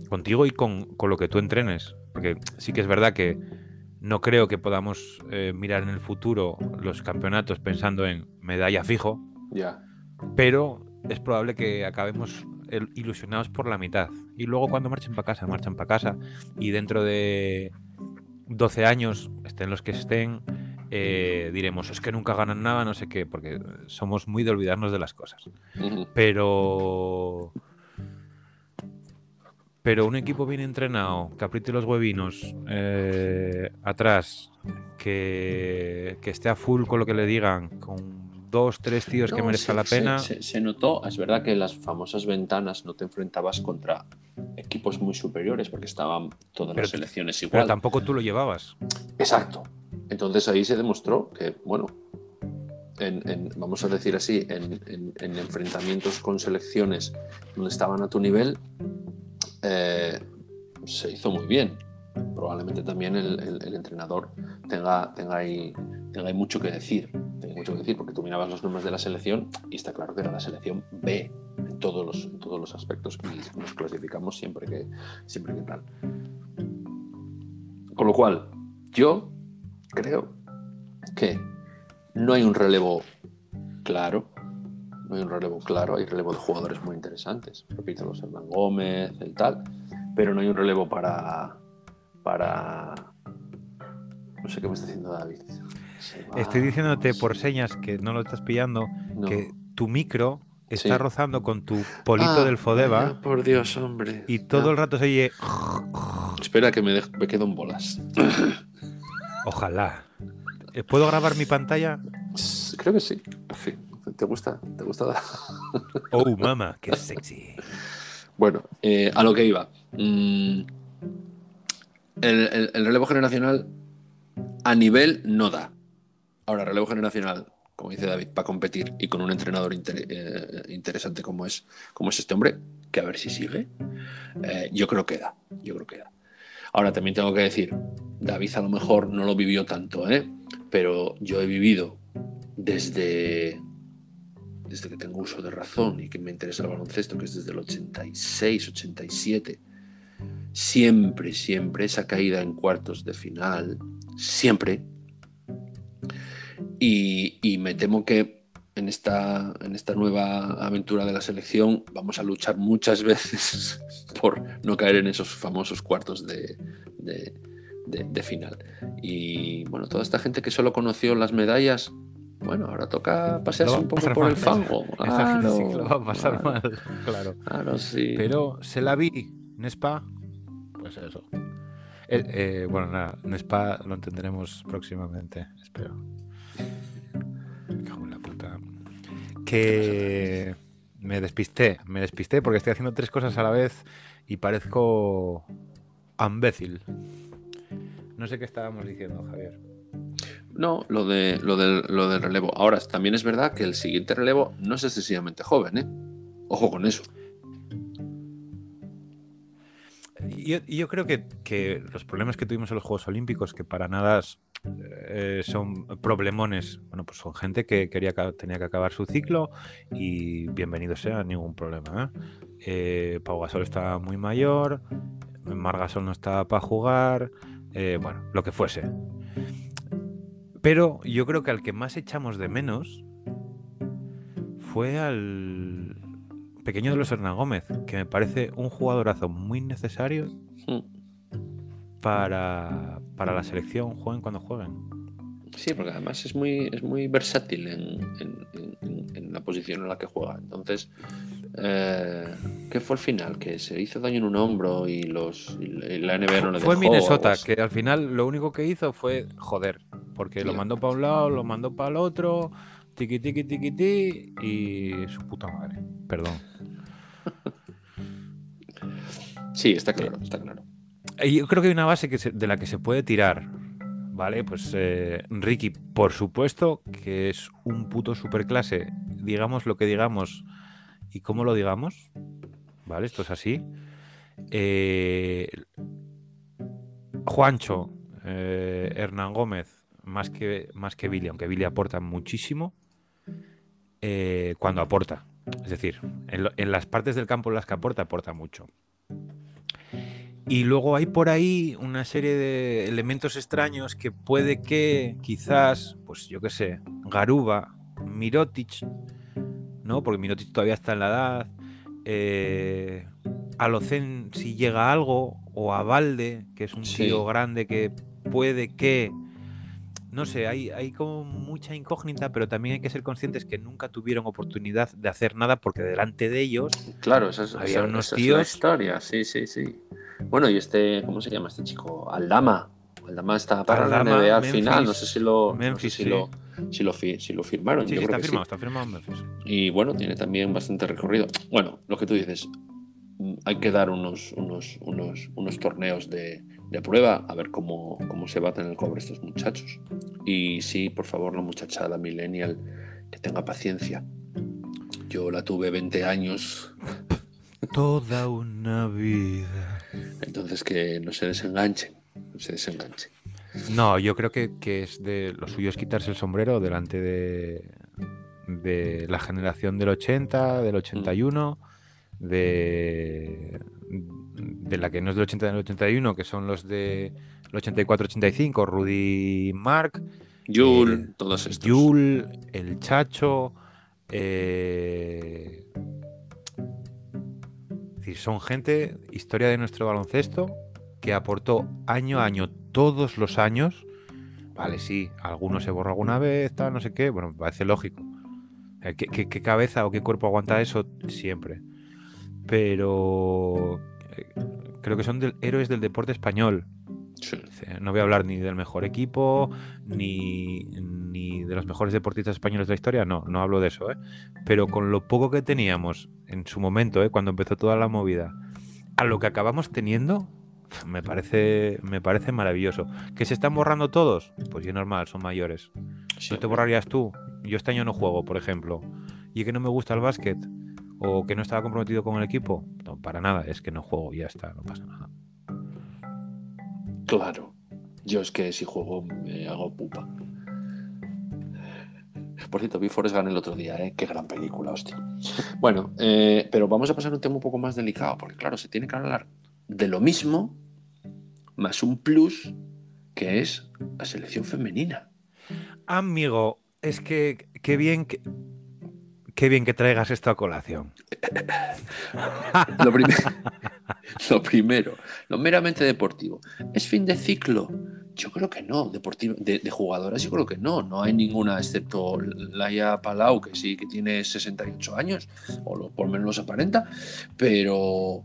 contigo y con, con, lo que tú entrenes. Porque sí que es verdad que No creo que podamos eh, mirar en el futuro los campeonatos pensando en medalla fijo, Ya. pero es probable que acabemos ilusionados por la mitad. Y luego cuando marchen para casa, marchan para casa. Y dentro de 12 años, estén los que estén, eh, diremos, es que nunca ganan nada, no sé qué, porque somos muy de olvidarnos de las cosas. Pero... Pero un equipo bien entrenado, que apriete los huevinos eh, atrás, que, que esté a full con lo que le digan, con dos, tres tíos que merezca se- la pena. Se, se- se notó, es verdad que en las famosas ventanas no te enfrentabas contra equipos muy superiores porque estaban todas Pero- las selecciones Pero igual. tampoco tú lo llevabas. Exacto. Entonces ahí se demostró que, bueno, en, en- vamos a decir así, en enfrentamientos con selecciones donde estaban a tu nivel, eh, se hizo muy bien. Probablemente también el, entrenador tenga, tenga, ahí, tenga mucho que decir. Mucho que decir, porque tú mirabas los nombres de la selección y está claro que era la selección B en todos los, todos los aspectos y nos clasificamos siempre que, siempre que tal. Con lo cual, yo creo que no hay un relevo claro. No hay un relevo claro, hay relevo de jugadores muy interesantes. Repito, los Hernán Gómez, el tal, pero no hay un relevo para. Para. No sé qué me está diciendo David. Estoy diciéndote por señas que no lo estás pillando, no. que tu micro está Sí. rozando con tu polito Ah, del Fodeva por Dios, hombre. y todo el rato se oye. Espera que me, dej- me quedo en bolas. [COUGHS] Ojalá. Eh, ¿Puedo grabar mi pantalla? Creo que sí. Sí. ¿Te gusta? ¿Te gusta? [LAUGHS] Oh, mama, qué sexy. Bueno, eh, a lo que iba. Mm, el, el- el relevo generacional a nivel no da. Ahora, relevo generacional, como dice David, para competir y con un entrenador eh, interesante como es, como es este hombre, que a ver si sigue, eh, yo creo que da. Yo creo que da. Ahora, también tengo que decir, David a lo mejor no lo vivió tanto, ¿eh? pero yo he vivido desde desde que tengo uso de razón y que me interesa el baloncesto, que es desde el 86, 87, siempre, siempre esa caída en cuartos de final, siempre. Y, y me temo que en esta, en esta nueva aventura de la selección vamos a luchar muchas [LAUGHS] veces por no caer en esos famosos cuartos de, de- de- de final. Y bueno, toda esta gente que solo conoció las medallas, bueno, ahora toca pasearse un poco por mal. el fango. [LAUGHS] Esa gente sí que lo va a Claro, pasar claro, mal, claro. Claro, sí. Pero se la vi en Spa, pues eso. Eh, eh, bueno, nada, en Spa lo entenderemos próximamente, espero. Me cago en la puta. Que me despisté, me despisté porque estoy haciendo tres cosas a la vez y parezco imbécil. No sé qué estábamos diciendo, Javier. No, lo, de, lo, del, lo del relevo. Ahora, también es verdad que el siguiente relevo no es excesivamente joven, ¿eh? Ojo con eso. Yo, yo creo que, los problemas que tuvimos en los Juegos Olímpicos, que para nada eh, son problemones, bueno, pues son gente que quería tenía que acabar su ciclo y bienvenido sea, ningún problema. ¿eh? Eh, Pau Gasol está muy mayor, Margasol no está para jugar, eh, bueno, lo que fuese. Pero yo creo que al que más echamos de menos fue al pequeño de los Hernán Gómez, que me parece un jugadorazo muy necesario Mm. para, para la selección, jueguen cuando jueguen. Sí, porque además es muy, es muy versátil en, en- en- en la posición en la que juega. Entonces, eh, ¿qué fue el final? Que se hizo daño en un hombro y, los, y la NBA no le Fue dejó, Minnesota, algo así. que al final lo único que hizo fue joder, porque lo mandó para un lado, lo mandó para el otro, tiqui tiqui tiqui ti, y su puta madre. Perdón. Sí, está claro, está claro. Y Yo creo que hay una base de la que se puede tirar. ¿Vale? Pues eh, Ricky, por supuesto, que es un puto superclase. Digamos lo que digamos y cómo lo digamos. ¿Vale? Esto es así. Eh, Juancho, eh, Hernán Gómez, más que, más que Billy, aunque Billy aporta muchísimo, eh, cuando aporta. Es decir, en, en las partes del campo en las que aporta, aporta mucho. Y luego hay por ahí una serie de elementos extraños que puede que quizás, pues yo qué sé, Garuba, Mirotic, ¿no? Porque Mirotic todavía está en la edad. Eh, Alocen si llega algo, o a Valde, que es un Sí. tío grande que puede que. No sé, hay, hay como mucha incógnita, pero también hay que ser conscientes que nunca tuvieron oportunidad de hacer nada porque delante de ellos Claro, esa es, Había esa- unos esa es tíos- historia, sí, sí, sí. Bueno, y este, ¿cómo se llama este chico? Aldama. Aldama está para la NBA al Memphis, final, no sé si lo, no sé Memphis, si sí. lo, si lo, fi- si lo firmaron. Sí, yo sí, creo está que firmado, está firmado en Memphis. Y bueno, tiene también bastante recorrido. Bueno, lo que tú dices, hay que dar unos, unos, unos, unos torneos de, de prueba a ver cómo, cómo se baten el cobre estos muchachos. Y sí, por favor, la muchachada millennial, que tenga paciencia. Yo la tuve 20 años, Toda una vida. entonces que no se desenganchen, no se desenganchen. No, yo creo que, que es de lo suyo es quitarse el sombrero delante de, de la generación del 80, del 81, de, de la que no es del 80 del 81, que son los de 84-85, Rudy Mark, Yul, Eh, todos estos. Yul, El Chacho. eh, es decir, son gente, historia de nuestro baloncesto, que aportó año a año, todos los años. Vale, sí, algunos se borra alguna vez, tal, no sé qué. Bueno, me parece lógico. ¿Qué, qué- qué cabeza o qué cuerpo aguanta eso? Siempre. Pero creo que son del- héroes del deporte español. Sí. No voy a hablar ni del mejor equipo, ni, ni de los mejores deportistas españoles de la historia, no, no hablo de eso, ¿eh? Pero con lo poco que teníamos en su momento, ¿eh? cuando empezó toda la movida, a lo que acabamos teniendo, me parece, me parece maravilloso. ¿Que se están borrando todos? Pues yo normal, son mayores. Sí, ¿No te borrarías tú? Yo este año no juego, por ejemplo. ¿Y que no me gusta el básquet? ¿O que no estaba comprometido con el equipo? No, para nada, es que no juego y ya está, no pasa nada. Claro. Yo es que si juego me hago pupa. Por cierto, vi Forrest Gump el otro día, ¿eh? Qué gran película, hostia. Bueno, eh, pero vamos a pasar a un tema un poco más delicado, porque claro, se tiene que hablar de lo mismo, más un plus, que es la selección femenina. Amigo, es que qué bien que qué bien que traigas esto a colación. Lo, prim- [LAUGHS] lo primero, lo meramente deportivo. ¿Es fin de ciclo? Yo creo que no. Deportivo, de, jugadoras, yo creo que no. No hay ninguna, excepto Laia Palau, que sí que tiene 68 años, o lo- por menos los aparenta, pero,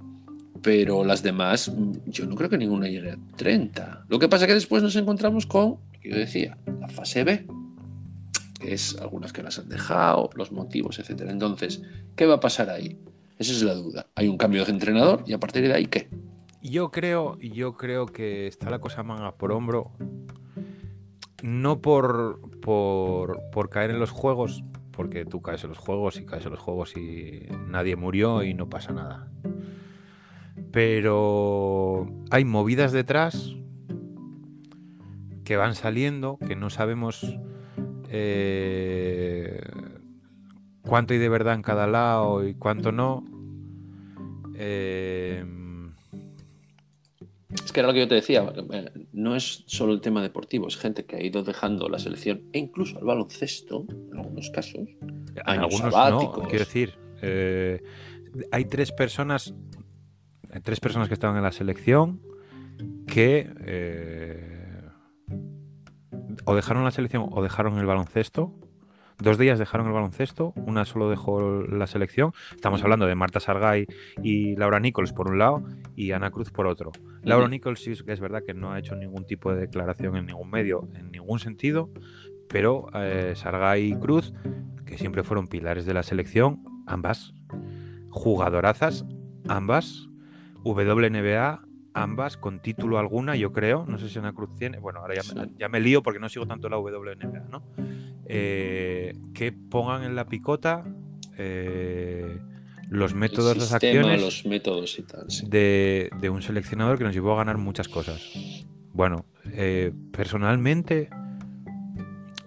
pero las demás, mm, yo no creo que ninguna llegue a 30. Lo que pasa es que después nos encontramos con, yo decía, la fase B, que es algunas que las han dejado, los motivos, etcétera. Entonces, ¿qué va a pasar ahí? Esa es la duda. Hay un cambio de entrenador y a partir de ahí, ¿qué? Yo creo, yo creo que está la cosa manga por hombro. No por, por, por caer en los juegos, porque tú caes en los juegos y caes en los juegos y nadie murió y no pasa nada. Pero hay movidas detrás que van saliendo, que no sabemos eh, cuánto hay de verdad en cada lado y cuánto no. Eh, Es que era lo que yo te decía, eh, no es solo el tema deportivo, es gente que ha ido dejando la selección e incluso el baloncesto, en algunos casos. En algunos sabáticos. no, quiero decir, eh, hay tres personas, tres personas que estaban en la selección que eh, o dejaron la selección o dejaron el baloncesto. Dos de ellas dejaron el baloncesto, una solo dejó la selección. Estamos hablando de Marta Sargay y Laura Nichols por un lado y Ana Cruz por otro. Laura. Nichols sí es verdad que no ha hecho ningún tipo de declaración en ningún medio, en ningún sentido, pero eh, Sargay y Cruz, que siempre fueron pilares de la selección, ambas, jugadorazas, ambas, WNBA, ambas, con título alguna, yo creo, no sé si Ana Cruz tiene, bueno, ahora ya, me, ya me lío porque no sigo tanto la WNBA, ¿no? Eh, que pongan en la picota eh, los métodos, el las sistema, acciones los métodos y tal. sí. de, de un seleccionador que nos llevó a ganar muchas cosas. Bueno, eh, personalmente,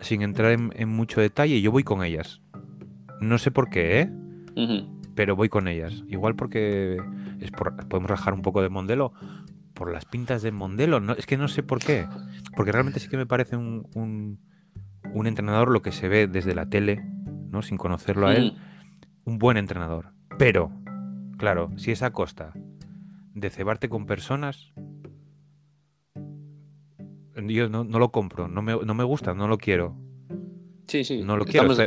sin entrar en, en mucho detalle, yo voy con ellas. No sé por qué, ¿eh? Pero voy con ellas. Igual porque es por- podemos rajar un poco de Mondelo, por las pintas de Mondelo. No, es que no sé por qué. Porque realmente sí que me parece un, un, un entrenador, lo que se ve desde la tele, ¿no? Sin conocerlo a él, un buen entrenador. Pero, claro, si es a costa de cebarte con personas, yo no, no lo compro, no me, no me gusta, no lo quiero. Sí, sí. No lo quiero. o sea,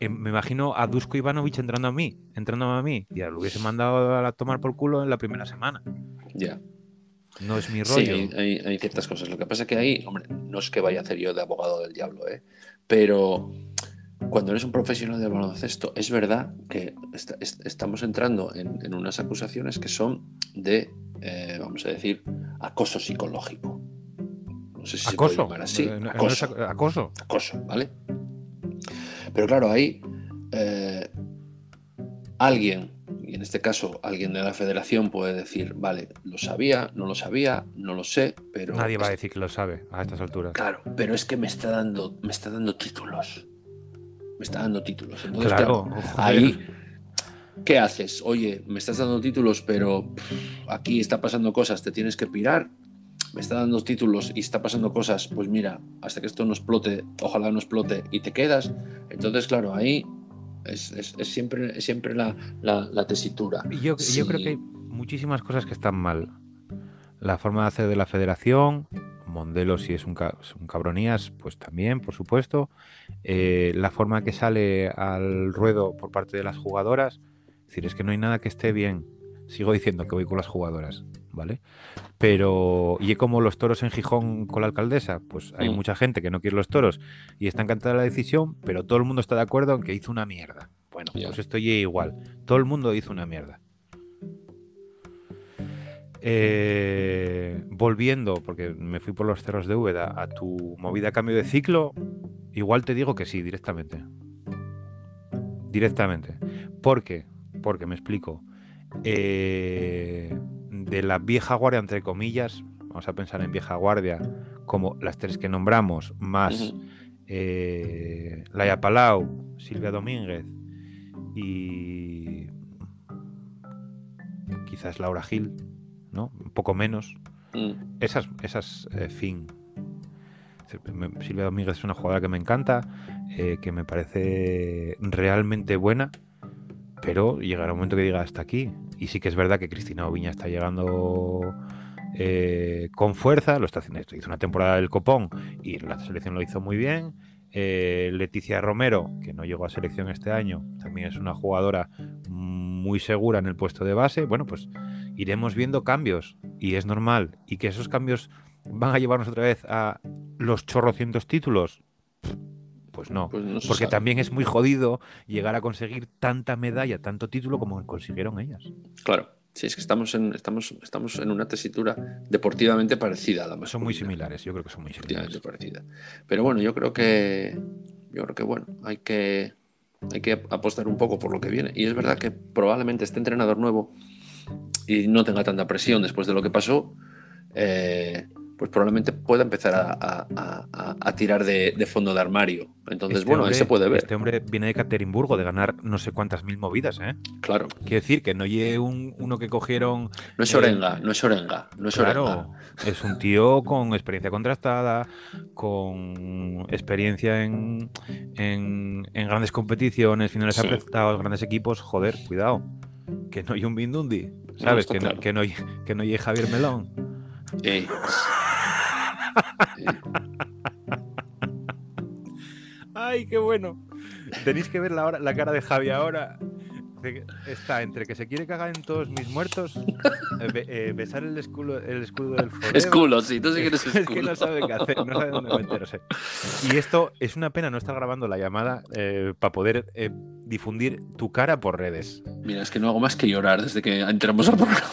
eh, me imagino a Dusko Ivanovic entrando a mí, entrando a mí. Ya lo hubiese mandado a tomar por culo en la primera semana. Ya. No es mi Sí, rollo. hay, hay- hay ciertas cosas. Lo que pasa es que ahí, hombre, no es que vaya a hacer yo de abogado del diablo, ¿eh? pero cuando eres un profesional del baloncesto, es verdad que est- est- estamos entrando en, en unas acusaciones que son de, eh, vamos a decir, acoso psicológico. No sé si se puede acoso. llamar así. No- acoso ac- acoso. acoso, ¿vale? Pero claro, ahí eh, alguien, y en este caso alguien de la federación puede decir, vale, lo sabía, no lo sabía, no lo sé, pero... Nadie va a decir que lo sabe a estas alturas. Claro, pero es que me está dando, me está dando títulos. Me está dando títulos. Entonces, Claro, claro, joder. ahí, ¿qué haces? Oye, me estás dando títulos, pero pff, aquí está pasando cosas, te tienes que pirar. Me está dando títulos y está pasando cosas, pues mira, hasta que esto no explote, ojalá no explote y te quedas. Entonces, claro, ahí es, es- es siempre, es siempre la, la- la tesitura. Yo, yo creo que hay muchísimas cosas que están mal. La forma de hacer de la federación, Mondelo si es un, ca- es un cabronías, pues también, por supuesto. Eh, la forma que sale al ruedo por parte de las jugadoras. Es decir, es que no hay nada que esté bien. Sigo diciendo que voy con las jugadoras, ¿vale? Pero, ¿y como los toros en Gijón con la alcaldesa? Pues hay Mm. mucha gente que no quiere los toros y está encantada de la decisión, pero todo el mundo está de acuerdo en que hizo una mierda. Bueno, Ya. pues estoy igual. Todo el mundo hizo una mierda. Eh, volviendo, porque me fui por los cerros de Úbeda, a tu movida cambio de ciclo, igual te digo que sí, directamente. Directamente. ¿Por qué? Porque me explico. Eh, de la vieja guardia, entre comillas, vamos a pensar en vieja guardia, como las tres que nombramos, más eh, Laia Palau, Silvia Domínguez y quizás Laura Gil, ¿no? Un poco menos. Mm. Esas, esas eh, fin. Silvia Domínguez es una jugadora que me encanta, eh, que me parece realmente buena, pero llegará un momento que diga hasta aquí. Y sí que es verdad que Cristina Oviña está llegando eh, con fuerza, lo está haciendo esto. Hizo una temporada del Copón y la selección lo hizo muy bien. Eh, Leticia Romero, que no llegó a selección este año, también es una jugadora muy segura en el puesto de base. Bueno, pues iremos viendo cambios y es normal. Y que esos cambios van a llevarnos otra vez a los chorrocientos títulos. Pues no. Pues no Porque sabe. también es muy jodido llegar a conseguir tanta medalla, tanto título como consiguieron ellas. Claro. Sí, es que estamos en, estamos, estamos en una tesitura deportivamente parecida a la Son muy similares, yo creo que son muy similares. Parecida. Pero bueno, yo creo que yo creo que bueno, hay que hay que apostar un poco por lo que viene. Y es verdad que probablemente este entrenador nuevo y no tenga tanta presión después de lo que pasó, eh, pues probablemente pueda empezar a, a- a- a- a tirar de, de fondo de armario. Entonces, Este bueno, ahí hombre- se puede ver. Este hombre viene de Caterimburgo, de ganar no sé cuántas mil movidas, ¿eh? Claro. Quiero decir que no lleve un, uno que cogieron. No es Eh, Orenga, no es Orenga, no es Orenga. Es un tío con experiencia contrastada, con experiencia en, en, en grandes competiciones, finales Sí. apretados, grandes equipos. Joder, cuidado. Que no hay un Bindundi, ¿sabes? que, no, que, no hay, que no hay Javier Melón. Eh, eh, ¡Ay, qué bueno! Tenéis que ver la, hora- la cara de Javi ahora. Está entre que se quiere cagar en todos mis muertos, eh, be- eh, besar el escudo, el escudo del Forever. es culo, sí, tú sí que eres [LAUGHS] Es que no sabe qué hacer, no sabe dónde meterse. Y esto es una pena no estar grabando la llamada para poder eh, difundir tu cara por redes. Mira, es que no hago más que llorar desde que entramos al programa.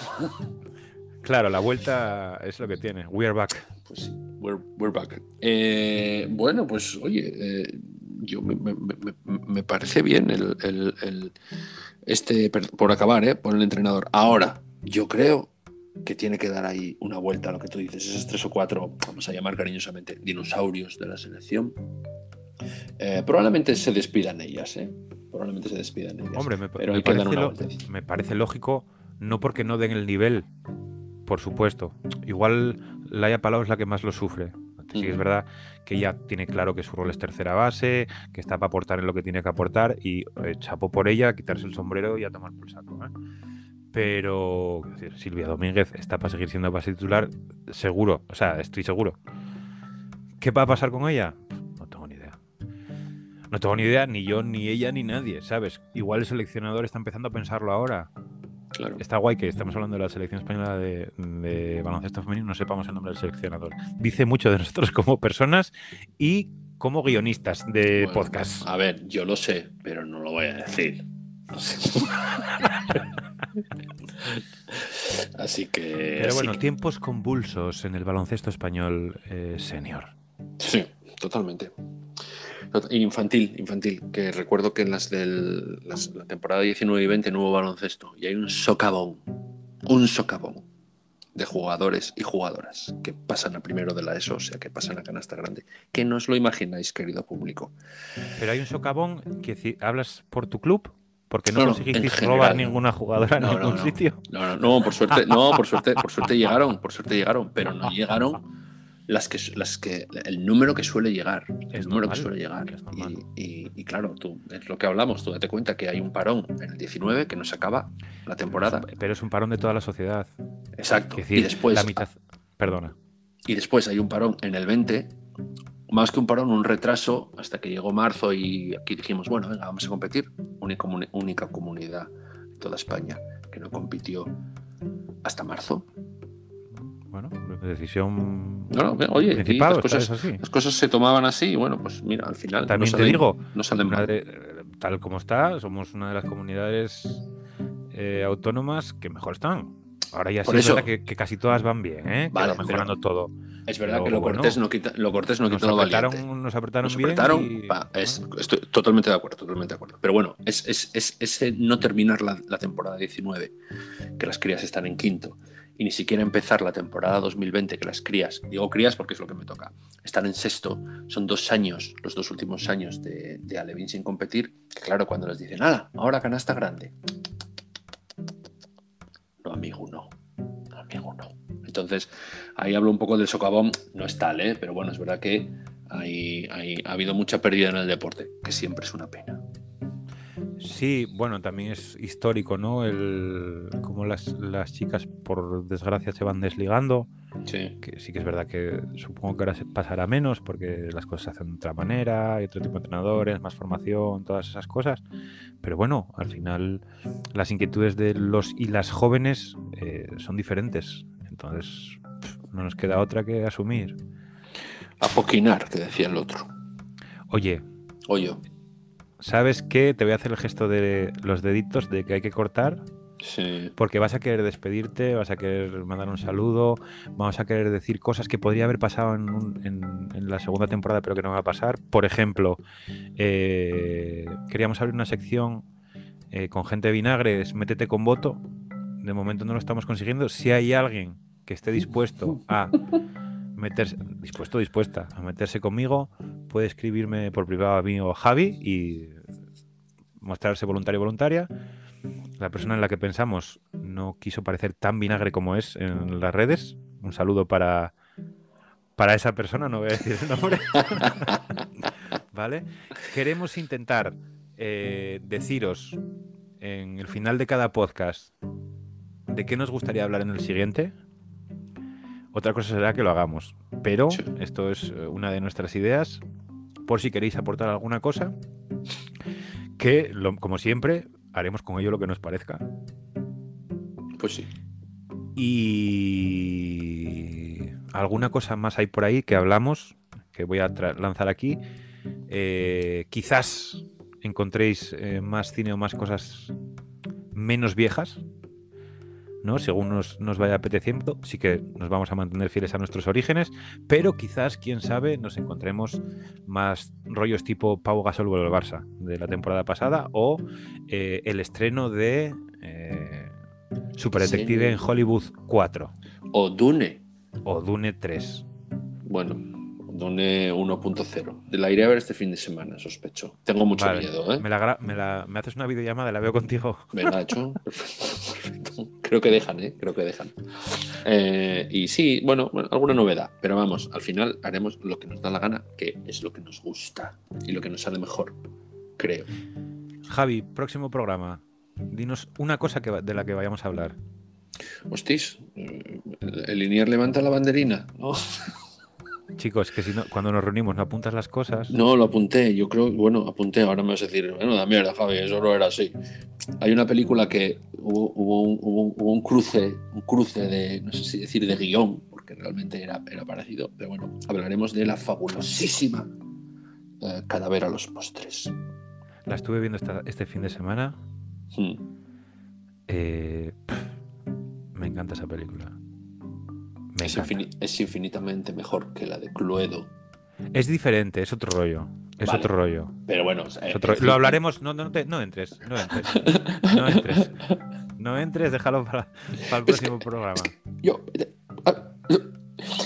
Claro, la vuelta es lo que tiene. We are back. Pues sí, we're, we're back. Eh, bueno, pues oye, eh, yo me, me- me- me parece bien el, el- el- este, por acabar, eh, por el entrenador. Ahora, yo creo que tiene que dar ahí una vuelta a lo que tú dices, esos tres o cuatro, vamos a llamar cariñosamente, dinosaurios de la selección. Eh, probablemente se despidan ellas, ¿eh? Probablemente se despidan ellas. Hombre, me, pero me hay que dar parece una lo- vuelta. me parece lógico, no porque no den el nivel, por supuesto. Igual Laia Palau es la que más lo sufre. Sí, es verdad que ella tiene claro que su rol es tercera base, que está para aportar en lo que tiene que aportar y eh, chapo por ella, quitarse el sombrero y a tomar por saco. ¿eh? Pero decir, Silvia Domínguez está para seguir siendo base titular, seguro, o sea, estoy seguro. ¿Qué va a pasar con ella? No tengo ni idea. No tengo ni idea, ni yo, ni ella, ni nadie, ¿sabes? Igual el seleccionador está empezando a pensarlo ahora. Claro. Está guay que estamos hablando de la selección española de, de baloncesto femenino, no sepamos el nombre del seleccionador. Dice mucho de nosotros como personas y como guionistas de Bueno, podcast. A ver, yo lo sé, pero no lo voy a decir. No sé. [LAUGHS] Así que. Pero bueno, que- tiempos convulsos en el baloncesto español eh, senior. Sí, totalmente. Infantil, infantil, que recuerdo que en las de la temporada 19 y 20 no hubo baloncesto y hay un socavón, un socavón de jugadores y jugadoras que pasan a primero de la ESO, o sea, que pasan a canasta grande, que no os lo imagináis, querido público. Pero hay un socavón que ci- hablas por tu club porque no, No, conseguisteis en robar general. ninguna jugadora en No, no, ningún no. sitio. No, no, no, por suerte, no, por suerte, por suerte llegaron, por suerte llegaron, pero no llegaron las que, las que, el número que suele llegar, el número normal, que suele llegar. es. Y, y- y claro, tú, es lo que hablamos, tú date cuenta que hay un parón en el 19 que nos acaba la temporada. Pero es un parón de toda la sociedad. Exacto. Es decir, y después, la mitad. Perdona. y después hay un parón en el 20, más que un parón, un retraso, hasta que llegó marzo y aquí dijimos, bueno, venga, vamos a competir. Única, única comunidad de toda España que no compitió hasta marzo. Bueno, decisión. No, no, oye, aquí Principado, las cosas, así. las cosas se tomaban así y bueno, pues mira, al final También no te salen- digo, no salen de- tal como está, somos una de las comunidades eh, autónomas que mejor están. Ahora ya sí es verdad que, que casi todas van bien, ¿eh? Que Vale, va mejorando todo. Es verdad pero que lo bueno, cortés no quita, lo cortés no Nos quita lo valiente. apretaron, nos apretaron Nos bien. apretaron, y- pa, es- bueno, estoy totalmente de acuerdo, totalmente de acuerdo. Pero bueno, es, es, es ese no terminar la, la temporada 19, que las crías están en quinto, y ni siquiera empezar la temporada 2020, que las crías, digo crías porque es lo que me toca, están en sexto, son dos años, los dos últimos años de, de Alevín sin competir, que claro, cuando les dicen, nada, ahora canasta grande. No, amigo, no. Amigo, no. Entonces, ahí hablo un poco del socavón, no es tal, ¿eh? pero bueno, es verdad que hay- ha habido mucha pérdida en el deporte, que siempre es una pena. Sí, bueno, también es histórico, ¿no? El cómo las, las chicas, por desgracia, se van desligando. Sí. Que sí que es verdad que supongo que ahora se pasará menos porque las cosas se hacen de otra manera, hay otro tipo de entrenadores, más formación, todas esas cosas. Pero bueno, al final las inquietudes de los y las jóvenes eh, son diferentes. Entonces, no nos queda otra que asumir. Apoquinar, que decía el otro. Oye, Oye, ¿sabes qué? Te voy a hacer el gesto de los deditos de que hay que cortar sí. porque vas a querer despedirte, vas a querer mandar un saludo, vamos a querer decir cosas que podría haber pasado en, un- en- en la segunda temporada pero que no va a pasar. Por ejemplo, eh, queríamos abrir una sección eh, con gente de vinagres, métete con voto. De momento no lo estamos consiguiendo. Si hay alguien que esté dispuesto a meterse, dispuesto, dispuesta a meterse conmigo, puede escribirme por privado a mí o a Javi y mostrarse voluntario o voluntaria. La persona en la que pensamos no quiso parecer tan vinagre como es en las redes. Un saludo para, para esa persona, no voy a decir el nombre. [LAUGHS] ¿Vale? Queremos intentar eh, deciros en el final de cada podcast de qué nos gustaría hablar en el siguiente. Otra cosa será que lo hagamos. Pero Sí. esto es eh, una de nuestras ideas. Por si queréis aportar alguna cosa. Que, lo- como siempre, haremos con ello lo que nos parezca. Pues sí. Y alguna cosa más hay por ahí que hablamos, que voy a lanzar aquí. Eh, quizás encontréis eh, más cine o más cosas menos viejas, ¿no? Según nos, nos vaya apeteciendo. Sí que nos vamos a mantener fieles a nuestros orígenes, pero quizás, quién sabe, nos encontremos más rollos tipo Pau Gasol vuelve al Barça de la temporada pasada o eh, el estreno de eh, Super Detective Sí. en Hollywood 4 O Dune. o Dune 3. Bueno, Dune 1.0. La iré a ver este fin de semana, sospecho. Tengo mucho Vale. miedo, ¿eh? Me, la, me, la- me haces una videollamada, la veo contigo. [LAUGHS] Venga, [LAUGHS] hecho. Perfecto. Creo que dejan, ¿eh? Creo que dejan. Eh, y sí, bueno, alguna novedad, pero vamos, al final haremos lo que nos da la gana, que es lo que nos gusta y lo que nos sale mejor, creo. Javi, próximo programa. Dinos una cosa que, de la que vayamos a hablar. Hostis, eh, el Linier levanta la banderina, ¿no? [LAUGHS] Chicos, que si no, cuando nos reunimos no apuntas las cosas. No, lo apunté. Yo creo, bueno, apunté. Ahora me vas a decir, bueno, la mierda, Javi, eso no era así. Hay una película que hubo, hubo un, hubo un- hubo un cruce, un cruce de, no sé si decir de guion, porque realmente era, era parecido. Pero bueno, hablaremos de la fabulosísima eh, Cadáver a los postres. La estuve viendo esta- este fin de semana. Hmm. Eh, pff, me encanta esa película. Me Es, infinitamente mejor que la de Cluedo. Es diferente, es otro rollo. Es Vale. otro rollo. Pero bueno, Es eh, otro-. Lo hablaremos. No, no, te- no entres. No entres. No entres. No entres, déjalo para, para el Es que- próximo programa. Yo. eh, ah, yo-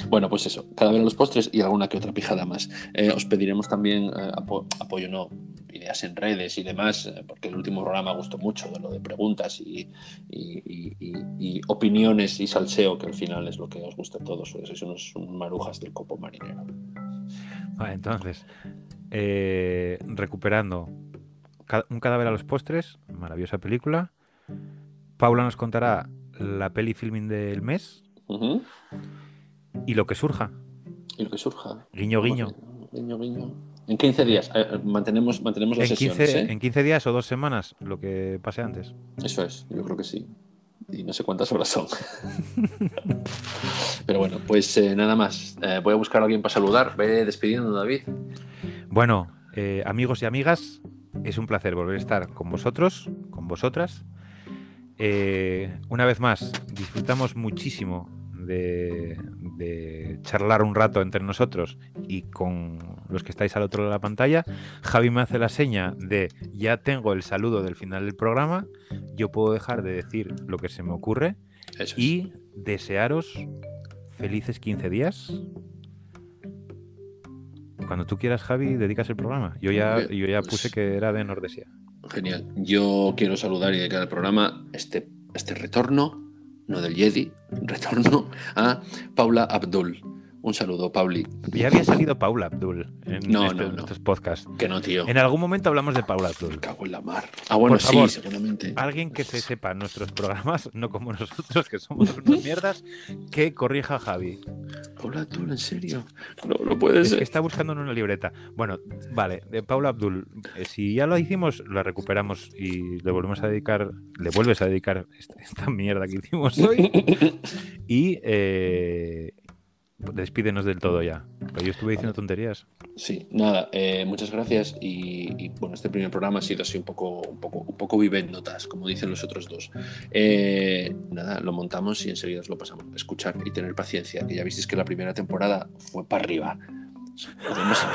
Bueno, pues eso, cada vez los postres y alguna que otra pijada más. Eh, os pediremos también eh, apo- apoyo, no, ideas en redes y demás, eh, porque el último programa gustó mucho de lo de preguntas y, y- y- y- y opiniones y salseo, que al final es lo que os gusta a todos, porque sois unos marujas del copo marinero. Vale, entonces, eh, recuperando Un cadáver a los postres, maravillosa película. Paula nos contará la peli filming del mes Ujú. Y lo que surja. Y lo que surja. Guiño, guiño. Guiño, guiño. En 15 días eh, eh, mantenemos, mantenemos las En sesiones. 15, ¿eh? en 15 días o dos semanas, lo que pase antes. Eso es, yo creo que sí. Y no sé cuántas horas son. [LAUGHS] Pero bueno, pues eh, nada más. Voy a buscar a alguien para saludar. Ve despidiendo, David. Bueno, amigos y amigas, es un placer volver a estar con vosotros, con vosotras. Una vez más, disfrutamos muchísimo de, de charlar un rato entre nosotros y con los que estáis al otro lado de la pantalla. Javi me hace la seña de ya tengo el saludo del final del programa. Yo puedo dejar de decir lo que se me ocurre Eso es. y desearos felices 15 días. Cuando tú quieras, Javi, dedicas el programa. Yo ya, Bien, yo ya pues- puse que era de Nordesia. Genial. Yo quiero saludar y dedicar al programa este, este retorno, no del Jedi, [LAUGHS] retorno a Paula Abdul. Un saludo, Pauli. Ya había salido Paula Abdul en, No, este- no, en no. estos podcasts. Que no, tío. En algún momento hablamos de Paula Abdul. Me cago en la mar. Ah, bueno, Por sí, favor. seguramente. Alguien que se sepa nuestros programas, no como nosotros, que somos unas [LAUGHS] mierdas, que corrija a Javi. Paula Abdul, ¿en serio? No, no puede Es ser. que está buscando en una libreta. Bueno, vale, de Paula Abdul, eh, si ya lo hicimos, la recuperamos y le volvemos a dedicar, le vuelves a dedicar esta, esta mierda que hicimos hoy. [LAUGHS] Y eh, despídenos del todo ya. Porque yo estuve diciendo tonterías. Sí, nada, eh, muchas gracias y, y, bueno, este primer programa ha sido así un poco, un poco, un poco vivendotas, como dicen los otros dos. Eh, nada, lo montamos y enseguida os lo pasamos. Escuchar y tener paciencia, que ya visteis que la primera temporada fue para arriba. Lo hacemos,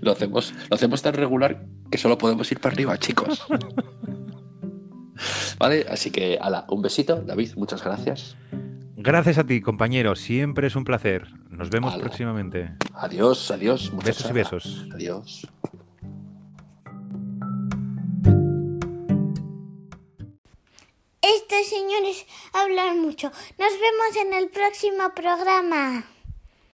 [LAUGHS] lo hacemos, lo hacemos tan regular que solo podemos ir para arriba, chicos. [LAUGHS] Vale, así que, ala, un besito, David, muchas gracias. Gracias a ti, compañero. Siempre es un placer. Nos vemos próximamente. Adiós, adiós. Besos y besos. Adiós. Estos señores hablan mucho. Nos vemos en el próximo programa.